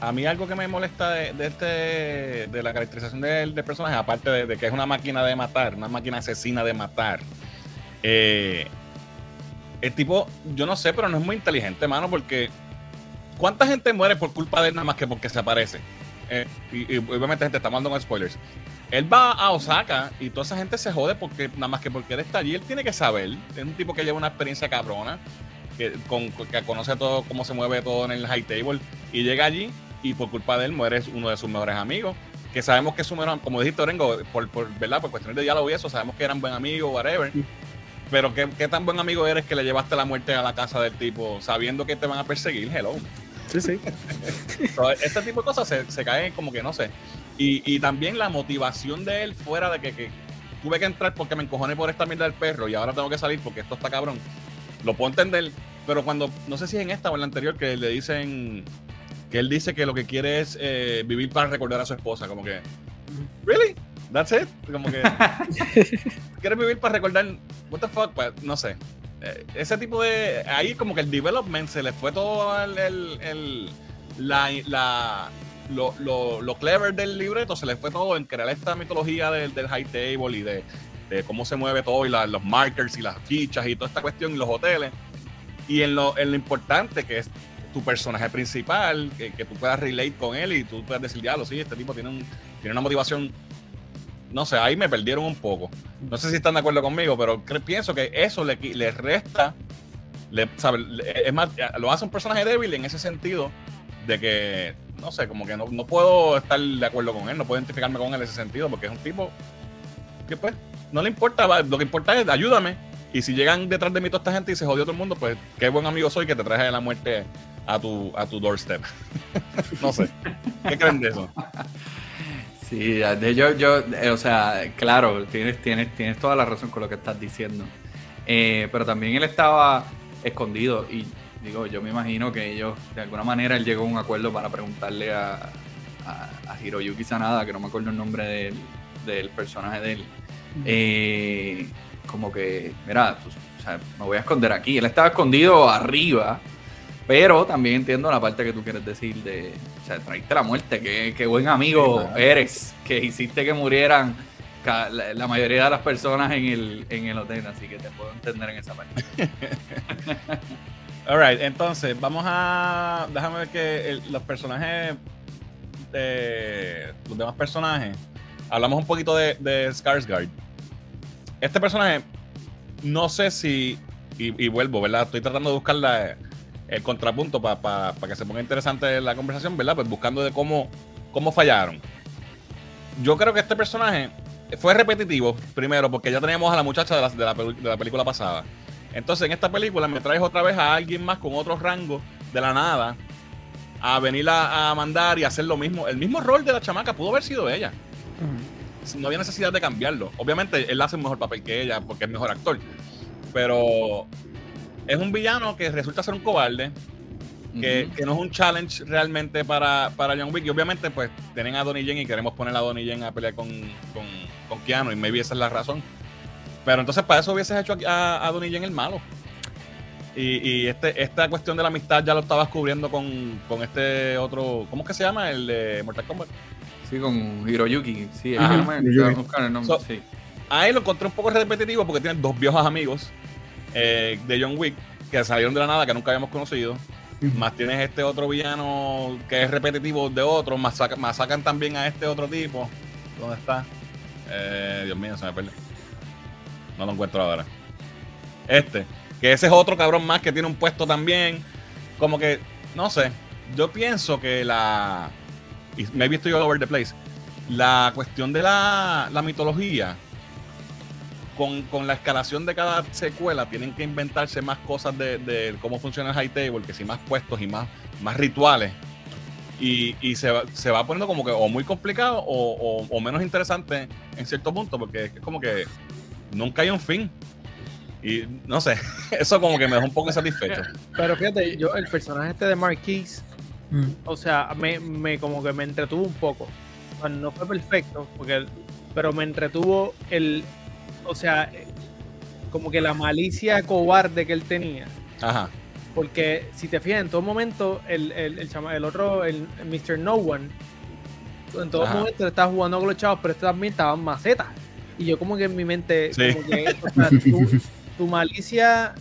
[SPEAKER 1] a mí algo que me molesta de, de este de la caracterización del, del personaje, aparte de, de que es una máquina de matar, una máquina asesina de matar, eh, el tipo, yo no sé, pero no es muy inteligente, mano, porque ¿cuánta gente muere por culpa de él nada más que porque se aparece? Eh, y, y obviamente gente está mandando spoilers. Él va a Osaka y toda esa gente se jode porque nada más que porque él está allí, él tiene que saber. Es un tipo que lleva una experiencia cabrona, que, con, que conoce todo, cómo se mueve todo en el high table y llega allí y por culpa de él muere uno de sus mejores amigos. Que sabemos que su mejor, como dijiste, Orengo, por, por, ¿verdad? por cuestiones de diálogo y eso, sabemos que eran buen amigos, whatever. Pero ¿qué, ¿qué, tan buen amigo eres que le llevaste la muerte a la casa del tipo sabiendo que te van a perseguir? Hello.
[SPEAKER 2] Sí, sí.
[SPEAKER 1] este tipo de cosas se, se caen como que no sé. Y, y, también la motivación de él fuera de que, que, tuve que entrar porque me encojoné por esta mierda del perro y ahora tengo que salir porque esto está cabrón. Lo puedo entender, pero cuando, no sé si es en esta o en la anterior, que le dicen, que él dice que lo que quiere es eh, vivir para recordar a su esposa, como que, ¿really? That's it. Como que, ¿quieres vivir para recordar? What the fuck? Pues, no sé. Eh, ese tipo de. Ahí, como que el development se le fue todo el. el, la, la lo, lo, lo, clever del libreto se le fue todo en crear esta mitología del, del high table y de, de, cómo se mueve todo y la, los markers y las fichas y toda esta cuestión y los hoteles. Y en lo, en lo importante que es tu personaje principal, que, que, tú puedas relate con él y tú puedas decir, diablo, sí, este tipo tiene, un, tiene una motivación. No sé, ahí me perdieron un poco. No sé si están de acuerdo conmigo, pero pienso que eso le, le resta. Le, ¿sabe? Es más, lo hace un personaje débil en ese sentido de que, no sé, como que no, no, puedo estar de acuerdo con él, no puedo identificarme con él en ese sentido, porque es un tipo que pues no le importa, lo que importa es ayúdame. Y si llegan detrás de mí toda esta gente y se jodió todo el mundo, pues qué buen amigo soy que te traje la muerte a tu, a tu doorstep. no sé. ¿Qué creen de eso?
[SPEAKER 3] Sí, yo, yo, eh, o sea, claro, tienes, tienes, tienes toda la razón con lo que estás diciendo. Eh, pero también él estaba escondido y digo, yo me imagino que ellos, de alguna manera, él llegó a un acuerdo para preguntarle a, a, a Hiroyuki Sanada, que no me acuerdo el nombre del, del personaje de él, eh, como que, mira, tú, o sea, me voy a esconder aquí. Él estaba escondido arriba, pero también entiendo la parte que tú quieres decir de, o sea, traíste la muerte, qué, qué buen amigo sí, eres, que hiciste que murieran la, la, mayoría de las personas en el, en el hotel, así que te puedo entender en esa parte.
[SPEAKER 1] Alright, entonces vamos a. Déjame ver que el, los personajes. De, los demás personajes. Hablamos un poquito de, de Skarsgård. Este personaje, no sé si. Y, y, vuelvo, ¿verdad? Estoy tratando de buscar la, el contrapunto para pa, pa que se ponga interesante la conversación, ¿verdad? Pues buscando de cómo, cómo fallaron. Yo creo que este personaje fue repetitivo, primero, porque ya teníamos a la muchacha de la, de la, de la película pasada. Entonces, en esta película me traes otra vez a alguien más con otro rango de la nada a venir a, a, mandar y hacer lo mismo. El mismo rol de la chamaca pudo haber sido ella. Uh -huh. No había necesidad de cambiarlo. Obviamente, él hace un mejor papel que ella porque es mejor actor. Pero es un villano que resulta ser un cobarde. Que, uh -huh. que no es un challenge realmente para, para John Wick. Y obviamente, pues, tienen a Donnie Yen y queremos poner a Donnie Yen a pelear con, con, con Keanu. Y maybe esa es la razón. Pero entonces para eso hubieses hecho a, a Donnie Yen el malo. Y, y, este, esta cuestión de la amistad ya lo estabas cubriendo con, con este otro. ¿Cómo es que se llama? El de Mortal Kombat.
[SPEAKER 3] Sí, con Hiroyuki. Sí,
[SPEAKER 1] Ajá. el nombre. So, sí. Ahí lo encontré un poco repetitivo porque tienen dos viejos amigos eh, de John Wick que salieron de la nada, que nunca habíamos conocido. Uh -huh. Más tienes este otro villano que es repetitivo de otro. Más, saca, más sacan también a este otro tipo. ¿Dónde está? Eh, Dios mío, se me perdió. No lo encuentro ahora. Este. Que ese es otro cabrón más que tiene un puesto también. Como que, no sé. Yo pienso que la. Y maybe estoy all over the place. La cuestión de la, la mitología. Con, con, la escalación de cada secuela, tienen que inventarse más cosas de, de cómo funciona el high table, que si más puestos y más, más rituales. Y, y se, va, se, va, poniendo como que o muy complicado o, o, o menos interesante en cierto punto, porque es como que nunca hay un fin. Y no sé, eso como que me dejó un poco insatisfecho.
[SPEAKER 2] Pero fíjate, yo, el personaje este de Marquise, mm. o sea, me, me, como que me entretuvo un poco. Bueno, no fue perfecto, porque, pero me entretuvo el, o sea, como que la malicia cobarde que él tenía.
[SPEAKER 1] Ajá.
[SPEAKER 2] Porque si te fijas, en todo momento, el, el, el, chama, el otro, el, el Mr. No One, en todo Ajá. momento estaba jugando con los chavos, pero este también estaba en macetas. Y yo como que en mi mente,
[SPEAKER 1] sí.
[SPEAKER 2] como que, o sea, tu, tu, malicia,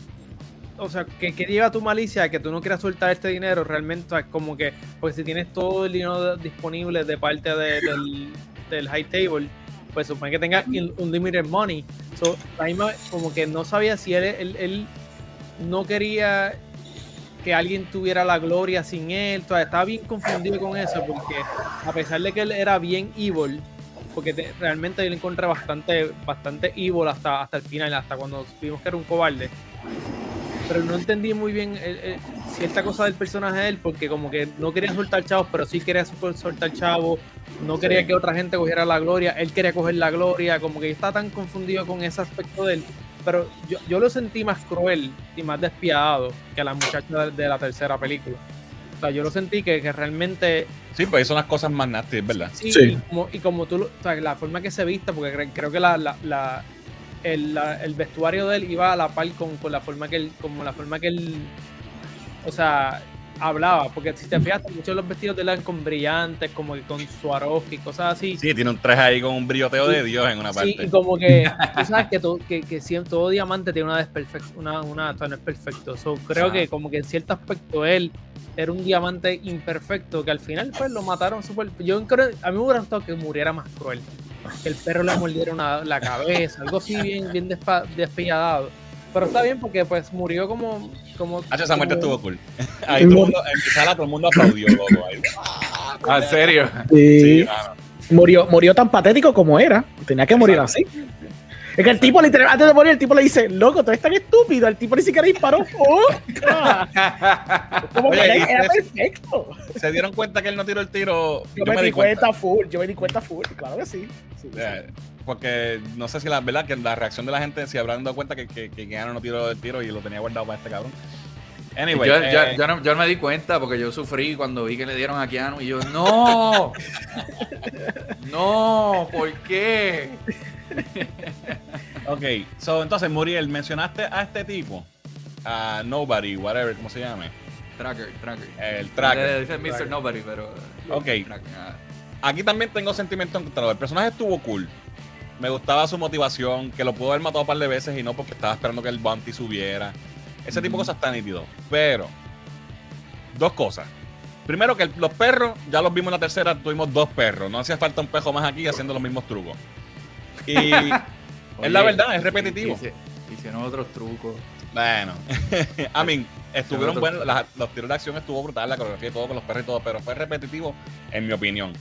[SPEAKER 2] o sea, que, que lleva tu malicia que tú no quieras soltar este dinero realmente, es como que, porque si tienes todo el dinero disponible de parte de- del, del high table, pues supone que tenga un unlimited money. So, la misma, como que no sabía si él, él, él no quería que alguien tuviera la gloria sin él. Todavía estaba bien confundido con eso, porque a pesar de que él era bien evil, porque te- realmente yo lo encontré bastante, bastante evil hasta, hasta el final, hasta cuando vimos que era un cobarde. Pero no entendí muy bien eh, eh, cierta cosa del personaje de él, porque como que no quería soltar chavos, pero sí quería soltar chavos, no quería que otra gente cogiera la gloria, él quería coger la gloria, como que está tan confundido con ese aspecto de él. Pero yo, yo lo sentí más cruel y más despiadado que la muchacha de, de la tercera película. O sea, yo lo sentí que, que realmente
[SPEAKER 1] Sí, pues son las cosas más nasty, es verdad.
[SPEAKER 2] Sí,
[SPEAKER 4] Sí.
[SPEAKER 2] Y, como, y como tú, lo- o sea, la forma que se vista, porque cre- creo que la, la, la- el, la- el vestuario de él iba a la par con, con la forma que él, como la forma que él, o sea, hablaba, porque si te fijas, muchos de los vestidos de él eran con brillantes, como que con Swarovski y cosas así.
[SPEAKER 1] Sí, tiene un traje ahí con un brilloteo de Dios en una
[SPEAKER 2] Sí,
[SPEAKER 1] parte.
[SPEAKER 2] y como que tú sabes que, todo, que, que siempre, todo diamante tiene una desperfección, una, una, no es perfecto. So, creo que como que en cierto aspecto él era un diamante imperfecto que al final pues lo mataron súper. Yo creo, a mí me hubiera gustado que muriera más cruel. Que el perro le mordiera una, la cabeza, algo así bien, bien despa- despiadado. Pero está bien porque pues murió como... como
[SPEAKER 1] H, esa muerte
[SPEAKER 2] como-
[SPEAKER 1] estuvo cool. Ahí todo el mundo, en sala todo el mundo aplaudió, loco. Ahí.
[SPEAKER 3] Ah, ¿En serio?
[SPEAKER 1] Sí, mano.
[SPEAKER 4] murió, murió tan patético como era. Tenía que morir así. Es que el tipo, literal, antes de morir, el tipo le dice, loco, tú eres tan estúpido. El tipo ni siquiera disparó. ¡Oh! Como que
[SPEAKER 1] Oye,
[SPEAKER 4] era,
[SPEAKER 1] ustedes-
[SPEAKER 4] perfecto.
[SPEAKER 1] ¿Se dieron cuenta que él no tiró el tiro?
[SPEAKER 4] Yo, me, di cuenta. full, yo me di cuenta full, claro que sí. Sí, sí.
[SPEAKER 1] Eh, Porque no sé si la verdad que la reacción de la gente, si habrán dado cuenta que, que, que Keanu no tiró el tiro y lo tenía guardado para este cabrón. Anyway,
[SPEAKER 3] yo,
[SPEAKER 1] eh,
[SPEAKER 3] yo- yo no, yo no me di cuenta porque yo sufrí cuando vi que le dieron a Keanu y yo, no, no, ¿por qué?
[SPEAKER 1] ok, so, entonces Muriel, mencionaste a este tipo, a Nobody, whatever, ¿cómo se llame?
[SPEAKER 3] Tracker, tracker.
[SPEAKER 1] El tracker.
[SPEAKER 3] Le dicen Mr.
[SPEAKER 2] Tracker.
[SPEAKER 3] Nobody, pero.
[SPEAKER 1] Ok.
[SPEAKER 3] Tracker, ah.
[SPEAKER 1] Aquí también tengo sentimientos encontrados. El personaje estuvo cool. Me gustaba su motivación, que lo pudo haber matado un par de veces y no porque estaba esperando que el bounty subiera. Ese tipo de cosas está nítido. Pero, dos cosas. Primero que el- los perros, ya los vimos en la tercera, tuvimos dos perros. No hacía falta un pejo más aquí haciendo los mismos trucos. Y es la verdad, es repetitivo.
[SPEAKER 3] Hicieron otros trucos.
[SPEAKER 1] Bueno, I mean, estuvieron buenos, las- los tiros de acción estuvo brutal, la coreografía y todo con los perros y todo, pero fue repetitivo, en mi opinión.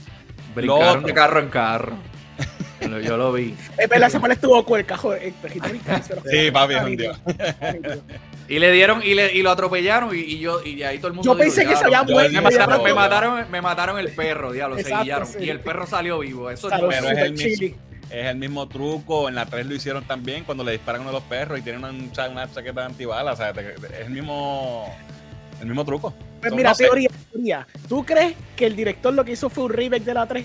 [SPEAKER 3] Brincaron de carro en carro. Yo lo- Yo lo vi.
[SPEAKER 4] Es verdad, ese estuvo perrito brincando.
[SPEAKER 1] Sí, papi, es un dios.
[SPEAKER 3] Y le dieron y, le, y lo atropellaron y, y yo y ahí todo el mundo
[SPEAKER 4] Yo pensé que se
[SPEAKER 3] "Diablo,
[SPEAKER 4] había
[SPEAKER 1] muerto,
[SPEAKER 3] Me
[SPEAKER 1] ya
[SPEAKER 3] mataron,
[SPEAKER 1] no".
[SPEAKER 3] me mataron, me mataron el perro, diablo, se guillaron.
[SPEAKER 4] sí.
[SPEAKER 3] Y el perro salió vivo. Eso no
[SPEAKER 1] pero
[SPEAKER 3] es
[SPEAKER 1] es el mismo. Es el mismo truco, en la 3 lo hicieron también cuando le disparan a uno de los perros y tienen una, cha- una chaqueta antibalas, o sea, es el mismo el mismo truco.
[SPEAKER 4] Pues mira,
[SPEAKER 1] no sé.
[SPEAKER 4] teoría, teoría. ¿Tú crees que el director lo que hizo fue un remake de la 3?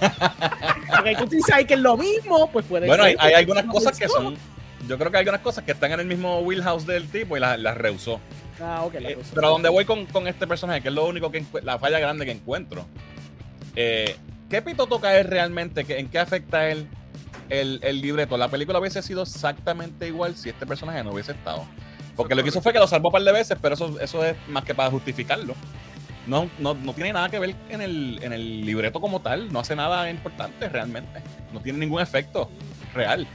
[SPEAKER 4] Porque tú dices ahí que es lo mismo, pues puede
[SPEAKER 1] Bueno, hay,
[SPEAKER 4] ser.
[SPEAKER 1] hay
[SPEAKER 4] que
[SPEAKER 1] algunas cosas que son yo creo que hay algunas cosas que están en el mismo wheelhouse del tipo y las, las rehusó.
[SPEAKER 4] Ah, ok, la
[SPEAKER 1] Eh, pero a donde voy con, con este personaje, que es lo único que la falla grande que encuentro. eh, ¿Qué pito toca él realmente? ¿Qué- ¿En qué afecta él el, el libreto? La película hubiese sido exactamente igual si este personaje no hubiese estado. Porque lo que hizo fue que lo salvó un par de veces, pero eso, eso es más que para justificarlo. No, no, no tiene nada que ver en el, en el libreto como tal. No hace nada importante realmente. No tiene ningún efecto real.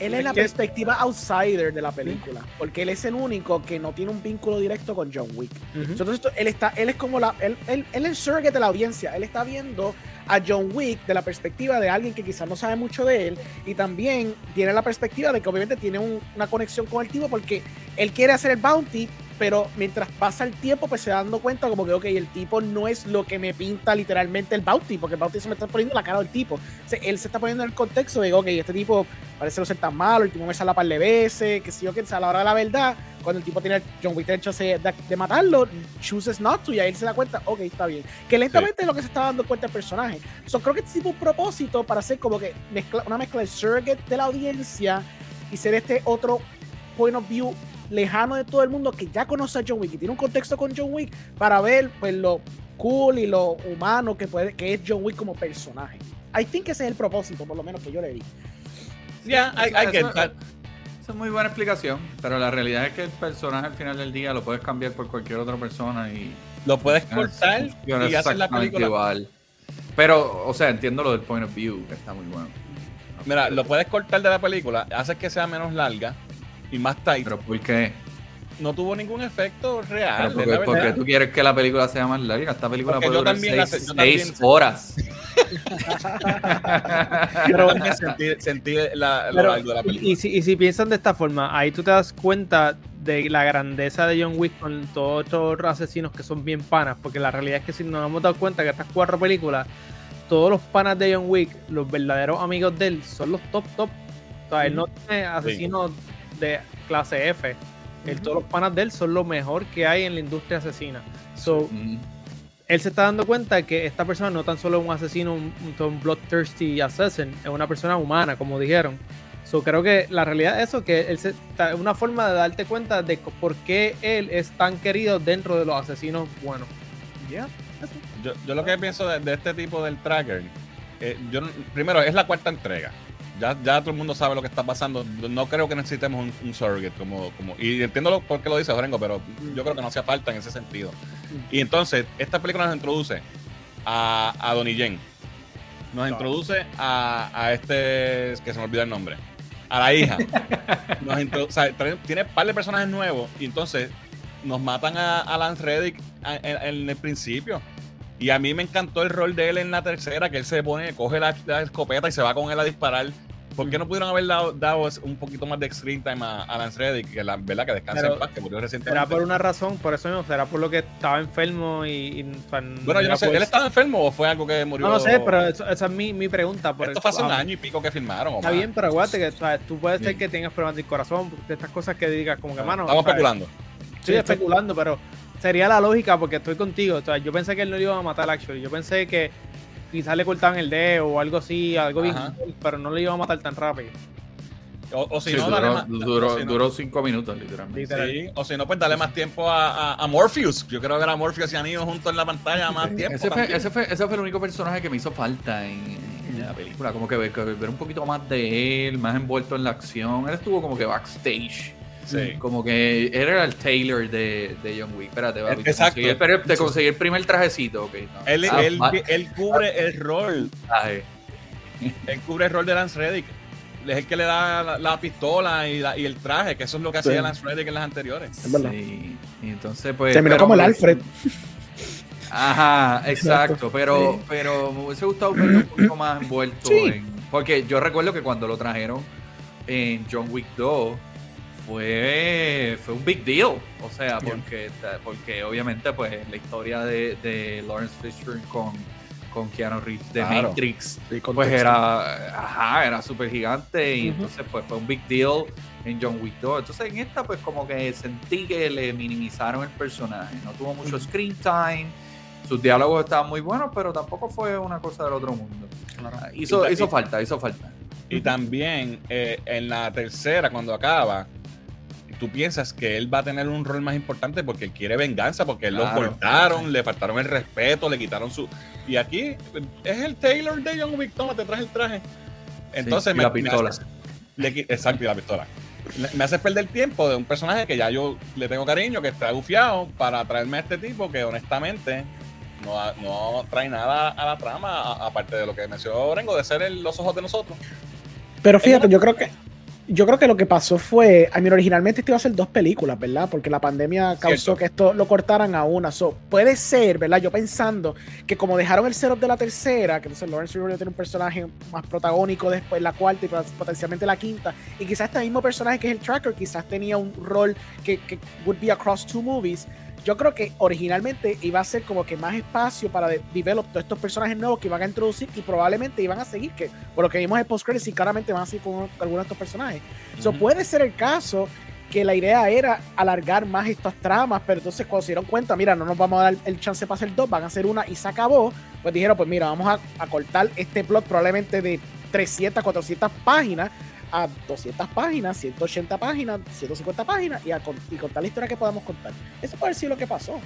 [SPEAKER 4] Él es la
[SPEAKER 2] que-
[SPEAKER 4] perspectiva outsider de la película, porque él es el único que no tiene un vínculo directo con John Wick. Entonces esto- él está, él es como la, él, él, él es el surrogate de la audiencia. Él está viendo a John Wick de la perspectiva de alguien que quizás no sabe mucho de él y también tiene la perspectiva de que obviamente tiene un- una conexión con el tipo porque él quiere hacer el bounty, pero mientras pasa el tiempo pues se dando cuenta como que ok, el tipo no es lo que me pinta literalmente el bounty, porque el bounty se me está poniendo la cara del tipo. O sea, él se está poniendo en el contexto de ok, este tipo parece no ser tan malo, el tipo me sale a par de veces, que si yo que a la hora de la verdad, cuando el tipo tiene John Wick tiene chance de, de matarlo, chooses not to, y ahí él se da cuenta, ok, está bien. Que lentamente es lo que se está dando cuenta el personaje. So, creo que este tipo un propósito para hacer como que mezcla- una mezcla de surrogate de la audiencia y ser este otro point of view lejano de todo el mundo que ya conoce a John Wick y tiene un contexto con John Wick para ver pues lo cool y lo humano que puede que es John Wick como personaje. I think ese es el propósito, por lo menos que yo le di.
[SPEAKER 1] Ya, I, I get that.
[SPEAKER 3] Esa es muy buena explicación, pero la realidad es que el personaje al final del día lo puedes cambiar por cualquier otra persona y
[SPEAKER 1] Lo puedes cortar
[SPEAKER 3] funciona
[SPEAKER 1] y hacer la película.
[SPEAKER 3] igual. Pero, o sea, entiendo lo del point of view, que está muy bueno.
[SPEAKER 1] Mira, lo puedes cortar de la película, haces que sea menos larga y más tight.
[SPEAKER 3] Pero ¿por qué?
[SPEAKER 1] no tuvo ningún efecto real.
[SPEAKER 3] ¿por
[SPEAKER 1] es
[SPEAKER 3] qué-
[SPEAKER 1] la
[SPEAKER 3] tú quieres que la película sea más larga? Esta película
[SPEAKER 1] Porque
[SPEAKER 3] puede durar seis,
[SPEAKER 1] hace-
[SPEAKER 3] horas.
[SPEAKER 1] Pero sentí, sentí la, lo
[SPEAKER 2] Pero,
[SPEAKER 1] largo de la
[SPEAKER 2] y,
[SPEAKER 1] película.
[SPEAKER 2] y si, y si piensan de esta forma, ahí tú te das cuenta de la grandeza de John Wick con todos estos asesinos que son bien panas, porque la realidad es que si nos hemos dado cuenta que estas cuatro películas, todos los panas de John Wick, los verdaderos amigos de él, son los top top. O sea, él no tiene asesinos de clase F. Él, todos los panas de él son lo mejor que hay en la industria asesina. So,
[SPEAKER 3] Mm.
[SPEAKER 2] él se está dando cuenta que esta persona no tan solo es un asesino, un, un bloodthirsty assassin, es una persona humana, como dijeron. So, creo que la realidad es eso, que él se, una forma de darte cuenta de por qué él es tan querido dentro de los asesinos buenos. Ya.
[SPEAKER 1] Yo, yo lo que pienso de, de este tipo del tracker, eh, yo primero es la cuarta entrega. Ya, ya todo el mundo sabe lo que está pasando. No creo que necesitemos un, un surrogate como, como. Y entiendo lo, por qué lo dice Jorengo, pero yo creo que no hacía falta en ese sentido. Y entonces, esta película nos introduce a, a Donnie Yen. Nos introduce a, a este. que se me olvida el nombre. A la hija. Nos o sea, tiene un par de personajes nuevos. Y entonces nos matan a, a Lance Reddick en el principio. Y a mí me encantó el rol de él en la tercera, que él se pone, coge la, la escopeta y se va con él a disparar. ¿Por qué no pudieron haber dado, dado un poquito más de screen time a, a Lance Reddick? Que la verdad que descansa en paz, que murió
[SPEAKER 2] Será
[SPEAKER 1] recientemente.
[SPEAKER 2] por una razón, por eso mismo, será por lo que estaba enfermo y. y,
[SPEAKER 1] Bueno, yo no sé, ¿él estaba enfermo o fue algo que murió?
[SPEAKER 2] No lo sé, pero eso- esa es mi, mi pregunta. Por
[SPEAKER 1] Esto fue hace un
[SPEAKER 2] ah,
[SPEAKER 1] año y pico que filmaron. o
[SPEAKER 2] Está bien, pero acuérdate que tú puedes ser que tengas problemas del corazón, de estas cosas que digas como que, mano.
[SPEAKER 1] Estamos especulando.
[SPEAKER 2] Estoy especulando, pero sería la lógica porque estoy contigo. O sea, yo pensé que él no lo iba a matar, actually. Yo pensé que quizás le cortaban el dedo o algo así, algo bien,
[SPEAKER 1] Ajá.
[SPEAKER 2] cool, pero no lo iba a matar tan rápido.
[SPEAKER 1] O, o si
[SPEAKER 3] Sí,
[SPEAKER 1] no, dale
[SPEAKER 3] duró,
[SPEAKER 1] más.
[SPEAKER 3] duró-
[SPEAKER 1] o si no-
[SPEAKER 3] duró cinco minutos, literalmente.
[SPEAKER 2] Literal.
[SPEAKER 1] Sí, o si no, pues dale más tiempo a, a, a Morpheus. Yo creo que era Morpheus y Anillo juntos en la pantalla más tiempo.
[SPEAKER 3] Ese fue, ese, fue, ese fue el único personaje que me hizo falta en, en la película. Como que ver, que ver un poquito más de él, más envuelto en la acción. Él estuvo como que backstage.
[SPEAKER 1] Sí.
[SPEAKER 3] Como que él era el Taylor de, de John Wick. Espérate, papi, te
[SPEAKER 1] Exacto.
[SPEAKER 3] conseguí el- pero te conseguí el primer trajecito. ok, no.
[SPEAKER 1] Él,
[SPEAKER 3] Ah,
[SPEAKER 1] él, él cubre el rol. Él cubre el rol de Lance Reddick. Es el que le da la, la pistola y, la- y el traje, que eso es lo que hacía. Lance Reddick en las anteriores.
[SPEAKER 4] Es verdad.
[SPEAKER 3] Sí, y entonces pues...
[SPEAKER 4] Se miró como el Alfred.
[SPEAKER 3] Ajá, exacto, pero, pero me hubiese gustado verlo un poco más envuelto
[SPEAKER 4] Sí.
[SPEAKER 3] en... Porque yo recuerdo que cuando lo trajeron en John Wick 2 fue, fue un big deal. O sea, porque, porque obviamente pues la historia de, de Lawrence Fishburne con, con Keanu Reeves de
[SPEAKER 1] Claro.
[SPEAKER 3] Matrix
[SPEAKER 4] Sí,
[SPEAKER 3] pues era, ajá, era súper gigante y entonces pues fue un big deal en John Wick 2. Entonces en esta pues como que sentí que le minimizaron el personaje, no tuvo mucho screen time, sus diálogos estaban muy buenos, pero tampoco fue una cosa del otro mundo. Ah, Hizo,
[SPEAKER 1] Y-
[SPEAKER 3] hizo falta, hizo falta.
[SPEAKER 1] Y también eh, en la tercera, cuando acaba, tú piensas que él va a tener un rol más importante porque él quiere venganza, porque él
[SPEAKER 3] Claro.
[SPEAKER 1] lo cortaron, le faltaron el respeto, le quitaron su. Y aquí es el Taylor de John Wick, toma, te traes el traje. Entonces
[SPEAKER 3] y
[SPEAKER 1] me,
[SPEAKER 3] la
[SPEAKER 1] me
[SPEAKER 3] pistola.
[SPEAKER 1] haces- le exacto, y la pistola. Me hace perder tiempo de un personaje que ya yo le tengo cariño, que está gufiado, para traerme a este tipo que honestamente no, no trae nada a la trama, aparte de lo que mencionó Orengo, de ser el- los ojos de nosotros.
[SPEAKER 4] Pero fíjate, yo creo que yo creo que lo que pasó fue, a mí originalmente esto iba a ser dos películas, ¿verdad? Porque la pandemia causó
[SPEAKER 1] Cierto.
[SPEAKER 4] que esto lo cortaran a una. So, puede ser, ¿verdad? Yo pensando que como dejaron el setup de la tercera, que entonces Lawrence Fishburne tiene un personaje más protagónico después la cuarta y pot- potencialmente la quinta, y quizás este mismo personaje que es el Tracker, quizás tenía un rol que, que would be across two movies. Yo creo que originalmente iba a ser como que más espacio para de- develop todos estos personajes nuevos que iban a introducir y probablemente iban a seguir, que por lo que vimos en post credits y claramente van a seguir con algunos de estos personajes. Puede ser el caso que la idea era alargar más estas tramas, pero entonces cuando se dieron cuenta, mira, no nos vamos a dar el chance para hacer dos, van a hacer una y se acabó, pues dijeron, pues mira, vamos a, a cortar este plot probablemente de 300, 400 páginas a 200 páginas, 180 páginas, 150 páginas y, a y contar la historia que podamos contar. Eso puede ser lo que pasó.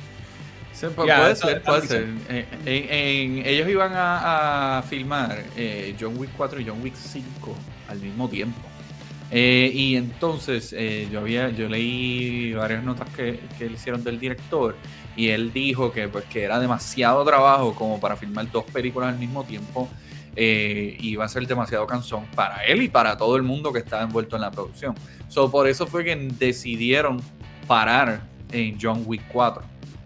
[SPEAKER 3] Sí, pu-
[SPEAKER 1] Ya,
[SPEAKER 3] puede ser, puede ser. En- en- ellos iban a, a filmar eh, John Wick 4 y John Wick 5 al mismo tiempo. Eh, y entonces eh, yo había, yo leí varias notas que, que le hicieron del director y él dijo que, pues, que era demasiado trabajo como para filmar dos películas al mismo tiempo. Eh, y iba a ser demasiado cansón para él y para todo el mundo que estaba envuelto en la producción. So, por eso fue que decidieron parar en John Wick 4.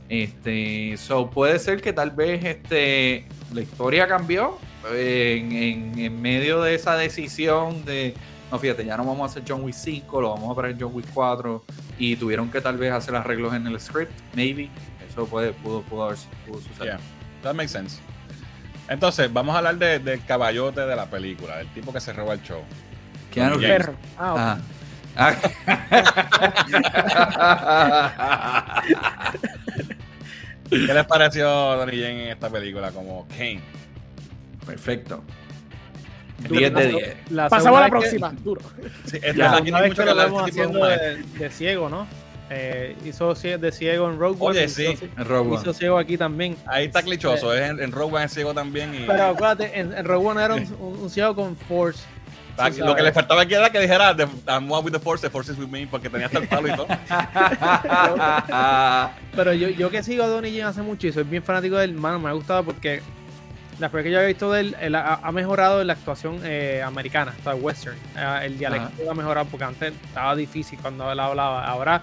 [SPEAKER 3] Este, so, puede ser que tal vez este, la historia cambió eh, en, medio de esa decisión de, no fíjate, ya no vamos a hacer John Wick 5, lo vamos a poner en John Wick 4 y tuvieron que tal vez hacer arreglos en el script, maybe. Eso puede, pudo, pudo suceder.
[SPEAKER 1] Yeah, that makes sense. Entonces, vamos a hablar de- del caballote de la película, del tipo que se roba el show.
[SPEAKER 3] Keanu. Reeves.
[SPEAKER 4] Ah.
[SPEAKER 3] Ah.
[SPEAKER 1] ¿Qué les pareció Donnie Yen en esta película como Kane?
[SPEAKER 3] Perfecto.
[SPEAKER 2] Duro.
[SPEAKER 3] 10 de 10.
[SPEAKER 2] La
[SPEAKER 4] Pasamos a la
[SPEAKER 2] que-
[SPEAKER 4] próxima. Duro.
[SPEAKER 1] Sí, esta
[SPEAKER 2] La
[SPEAKER 1] aquí no hay mucho
[SPEAKER 2] que
[SPEAKER 1] hablar,
[SPEAKER 2] de ciego, ¿no? Eh, hizo de ciego en Rogue
[SPEAKER 1] Oye,
[SPEAKER 2] One.
[SPEAKER 1] sí.
[SPEAKER 2] hizo-
[SPEAKER 3] En Rogue One.
[SPEAKER 2] Hizo ciego aquí también.
[SPEAKER 1] Ahí está clichoso, es en, en Rogue One es ciego también. Y
[SPEAKER 2] Pero acuérdate, en, en Rogue One era un, un- un ciego con Force.
[SPEAKER 1] Ah, lo que le faltaba aquí era que dijera "The- I'm one with the force, the force is with me, porque tenía hasta el palo y todo.
[SPEAKER 2] Pero yo, yo que sigo a Donnie Yen hace mucho y soy bien fanático de él, mano, me ha gustado porque las películas que yo había visto de él, él ha, ha mejorado en la actuación eh, americana, o sea, western. Eh, el dialecto ha mejorado porque antes estaba difícil cuando él hablaba. Ahora,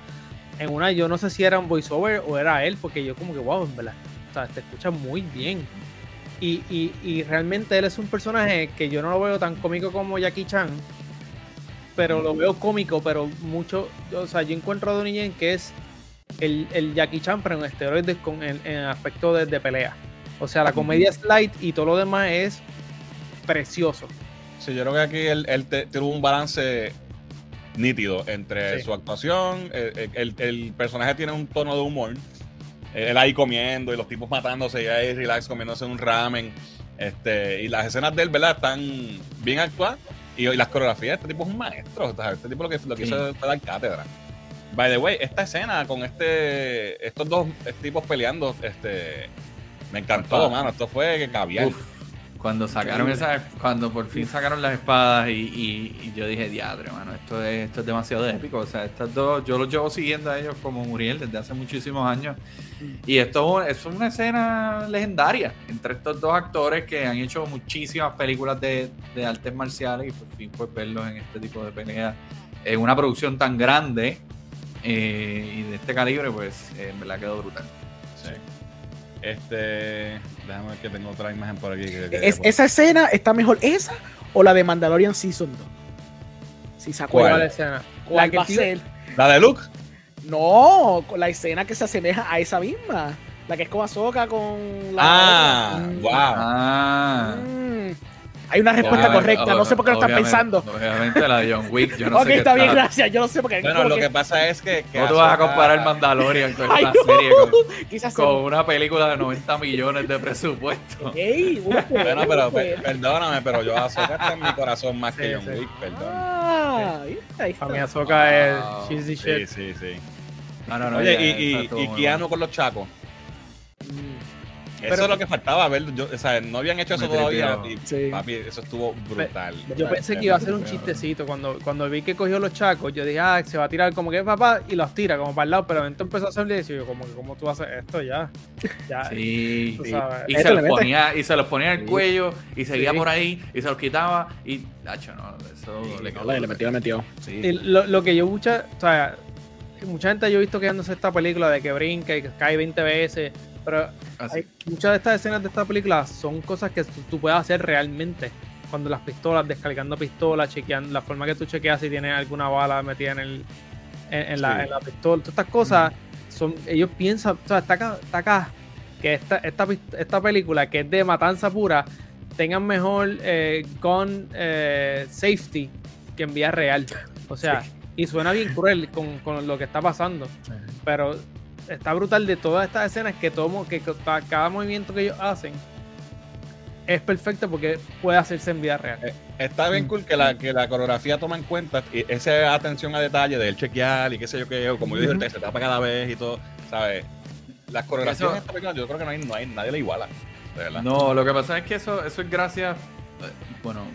[SPEAKER 2] en una, yo no sé si era un voiceover o era él, porque yo como que, wow, en verdad, o sea, te escucha muy bien. Y, y, y realmente él es un personaje que yo no lo veo tan cómico como Jackie Chan, pero lo veo cómico, pero mucho, o sea, yo encuentro a Donnie Yen que es el, el Jackie Chan, pero en esteroides con en, en aspecto de, de pelea. O sea, la comedia es light y todo lo demás es precioso.
[SPEAKER 1] Sí, yo creo que aquí él, él te- tuvo un balance nítido entre
[SPEAKER 2] Sí.
[SPEAKER 1] su actuación, el, el- el personaje tiene un tono de humor, él ahí comiendo y los tipos matándose y ahí relax comiéndose un ramen, este, y las escenas de él, ¿verdad? Están bien actuadas y, y las coreografías, este tipo es un maestro, ¿sabes? este tipo lo que, lo que
[SPEAKER 3] Sí.
[SPEAKER 1] hizo fue dar cátedra. By the way, esta escena con este estos dos tipos peleando, este, me encantó, mano, esto fue caviar.
[SPEAKER 3] Uf, cuando sacaron esa, cuando por fin sacaron las espadas y, y- y yo dije, diadre, mano, esto es, esto es demasiado épico. O sea, estas dos, yo los llevo siguiendo a ellos como Muriel desde hace muchísimos años. Y esto es una escena legendaria entre estos dos actores que han hecho muchísimas películas de, de artes marciales y por fin pues verlos en este tipo de peleas en una producción tan grande eh, y de este calibre, pues eh, en verdad quedó brutal.
[SPEAKER 1] Sí. Este. Déjame ver que tengo otra imagen por aquí. que- que-
[SPEAKER 4] Es- ¿Esa escena está mejor esa o la de Mandalorian Season 2? Si se
[SPEAKER 1] ¿Cuál?
[SPEAKER 2] ¿Cuál
[SPEAKER 4] acuerdan.
[SPEAKER 2] escena? La
[SPEAKER 4] ¿Cuál
[SPEAKER 2] que
[SPEAKER 4] va a ser?
[SPEAKER 1] La de Luke.
[SPEAKER 4] No, con la escena que se asemeja a esa misma. La que es como Ahsoka con la.
[SPEAKER 1] Ah.
[SPEAKER 4] Mm.
[SPEAKER 1] wow.
[SPEAKER 3] Ah.
[SPEAKER 4] Mm. Hay una respuesta
[SPEAKER 3] Obviamente-
[SPEAKER 4] correcta, no sé por qué lo están pensando.
[SPEAKER 3] Obviamente la de John Wick, yo no
[SPEAKER 4] ok,
[SPEAKER 3] sé qué
[SPEAKER 4] está bien,
[SPEAKER 3] está-
[SPEAKER 4] gracias. Yo no sé por qué.
[SPEAKER 1] Bueno, lo
[SPEAKER 4] que-
[SPEAKER 1] que pasa es que. que
[SPEAKER 3] ¿Cómo tú vas a comparar Mandalorian con
[SPEAKER 4] Ay,
[SPEAKER 3] una
[SPEAKER 4] no.
[SPEAKER 3] serie con, con una película de 90 millones de presupuesto?
[SPEAKER 4] Ey, bueno,
[SPEAKER 1] Bueno, pero per- perdóname, pero yo Ahsoka está en mi corazón más que
[SPEAKER 2] Sí,
[SPEAKER 1] John
[SPEAKER 2] sí.
[SPEAKER 1] Wick, perdón.
[SPEAKER 4] Ah, ahí está, ahí está.
[SPEAKER 2] Para mí Ahsoka es
[SPEAKER 3] Wow.
[SPEAKER 2] she's the
[SPEAKER 1] Sí,
[SPEAKER 2] shit.
[SPEAKER 1] sí, sí.
[SPEAKER 3] No, no, no,
[SPEAKER 1] Oye,
[SPEAKER 3] ya,
[SPEAKER 1] y, y, y Keanu con los chacos. Eso
[SPEAKER 2] Pero-
[SPEAKER 1] es lo que faltaba ver. Yo, o sea, no habían hecho eso todavía. Y,
[SPEAKER 4] Sí.
[SPEAKER 1] papi, eso estuvo brutal.
[SPEAKER 2] Yo
[SPEAKER 1] brutal.
[SPEAKER 2] pensé que iba a ser un chistecito. Cuando, cuando vi que cogió los chacos, yo dije, ah, se va a tirar como que papá y los tira como para el lado. Pero entonces empezó a hacerle y yo, como que, ¿cómo tú haces esto ya? Ya.
[SPEAKER 3] Sí,
[SPEAKER 2] Tú
[SPEAKER 3] sí.
[SPEAKER 2] sabes.
[SPEAKER 3] Y se los ponía, y se los ponía en el
[SPEAKER 4] Sí.
[SPEAKER 3] cuello y seguía
[SPEAKER 2] Sí.
[SPEAKER 3] por ahí y se los quitaba y Nacho, no, eso le quedó
[SPEAKER 4] le, metió, le metió.
[SPEAKER 3] Sí.
[SPEAKER 2] Y lo, lo que yo mucha, o sea, mucha gente yo he visto quejándose esta película de que brinca y que cae 20 veces, pero hay, muchas de estas escenas de esta película son cosas que tú, tú puedes hacer realmente. Cuando las pistolas, descargando pistolas, chequeando la forma que tú chequeas si tiene alguna bala metida en el en, en la, en la pistola, todas estas cosas son, ellos piensan, o sea, está acá, está acá que esta, esta, esta película que es de matanza pura tengan mejor eh, gun eh, safety que en vía real. O sea, y suena bien cruel con, con lo que está pasando. Pero está brutal de todas estas escenas que tomo, que ca- cada movimiento que ellos hacen es perfecto porque puede hacerse en vida real.
[SPEAKER 1] Está bien cool que la, que la coreografía toma en cuenta y esa atención a detalle del chequear y qué sé yo qué, como yo dije, se tapa cada vez y todo, ¿sabes? Las coreografías
[SPEAKER 3] Eso-
[SPEAKER 1] en esta película yo creo que no hay, no hay nadie la iguala, de verdad.
[SPEAKER 3] No, lo que pasa es que eso, eso es gracias, eh, bueno,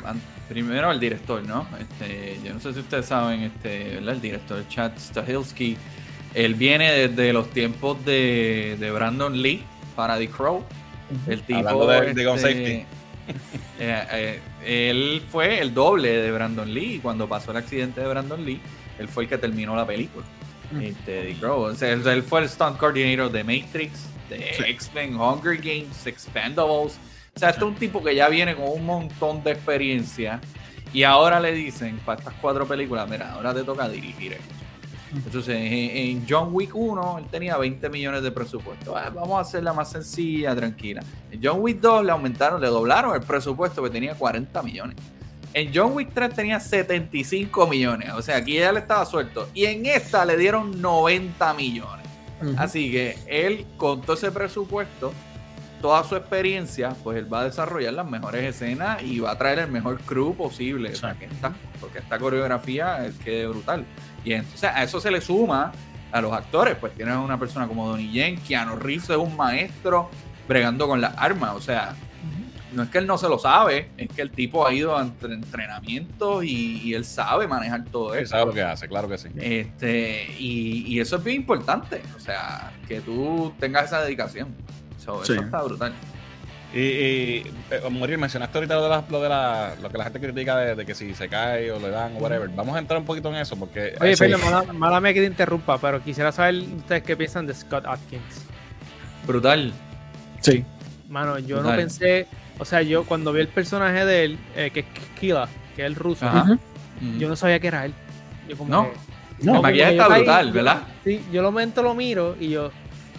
[SPEAKER 3] primero el director, ¿no? Este, yo no sé si ustedes saben, este, ¿verdad? el director Chad Stahelski, él viene desde los tiempos de, de Brandon Lee para The Crow. El tipo,
[SPEAKER 1] Hablando de- de Gun
[SPEAKER 3] este,
[SPEAKER 1] Safety.
[SPEAKER 3] eh, eh, él fue el doble de Brandon Lee y cuando pasó el accidente de Brandon Lee, él fue el que terminó la película. Este, The Crow. O sea, él, él fue el stunt coordinator de Matrix, de X-Men, Hunger Games, Expendables. O sea, este es un tipo que ya viene con un montón de experiencia y ahora le dicen para estas cuatro películas, mira, ahora te toca dirigir esto. Entonces, en, en John Wick 1, él tenía 20 millones de presupuesto. Ah, vamos a hacerla más sencilla, tranquila. En John Wick 2 le aumentaron, le doblaron el presupuesto que tenía 40 millones. En John Wick 3 tenía 75 millones. O sea, aquí ya le estaba suelto. Y en esta le dieron 90 millones. Así que él, con todo ese presupuesto, toda su experiencia, pues él va a desarrollar las mejores escenas y va a traer el mejor crew posible. O sea, que esta- porque esta coreografía es que brutal. Y entonces a eso se le suma a los actores, pues tienes una persona como Donnie Yen, Keanu Reeves es un maestro bregando con las armas. O sea, no es que él no se lo sabe, es que el tipo ha ido a entre- entrenamientos y, y él sabe manejar todo
[SPEAKER 1] Él
[SPEAKER 3] eso.
[SPEAKER 1] sabe lo que hace, claro que sí.
[SPEAKER 3] Este, y, y eso es bien importante. O sea, que tú tengas esa dedicación. So,
[SPEAKER 6] Sí.
[SPEAKER 3] Eso está brutal.
[SPEAKER 1] Y, y eh, Morir, mencionaste ahorita lo de, la, lo, de la, lo que la gente critica de, de que si se cae o le dan o whatever. Vamos a entrar un poquito en eso porque...
[SPEAKER 2] Oye, Pele, mala, mala mía que te interrumpa, pero quisiera saber ustedes qué piensan de Scott Atkins.
[SPEAKER 3] Brutal.
[SPEAKER 6] Sí.
[SPEAKER 2] Mano, yo no pensé, o sea, yo cuando vi el personaje de él, eh, que es Kila, que es el ruso,
[SPEAKER 3] Ajá.
[SPEAKER 2] Yo no sabía que era él. Yo como
[SPEAKER 3] No.
[SPEAKER 2] que-
[SPEAKER 6] No,
[SPEAKER 3] el maquillaje está brutal, ¿verdad?
[SPEAKER 2] Sí, yo lo momento lo miro y yo,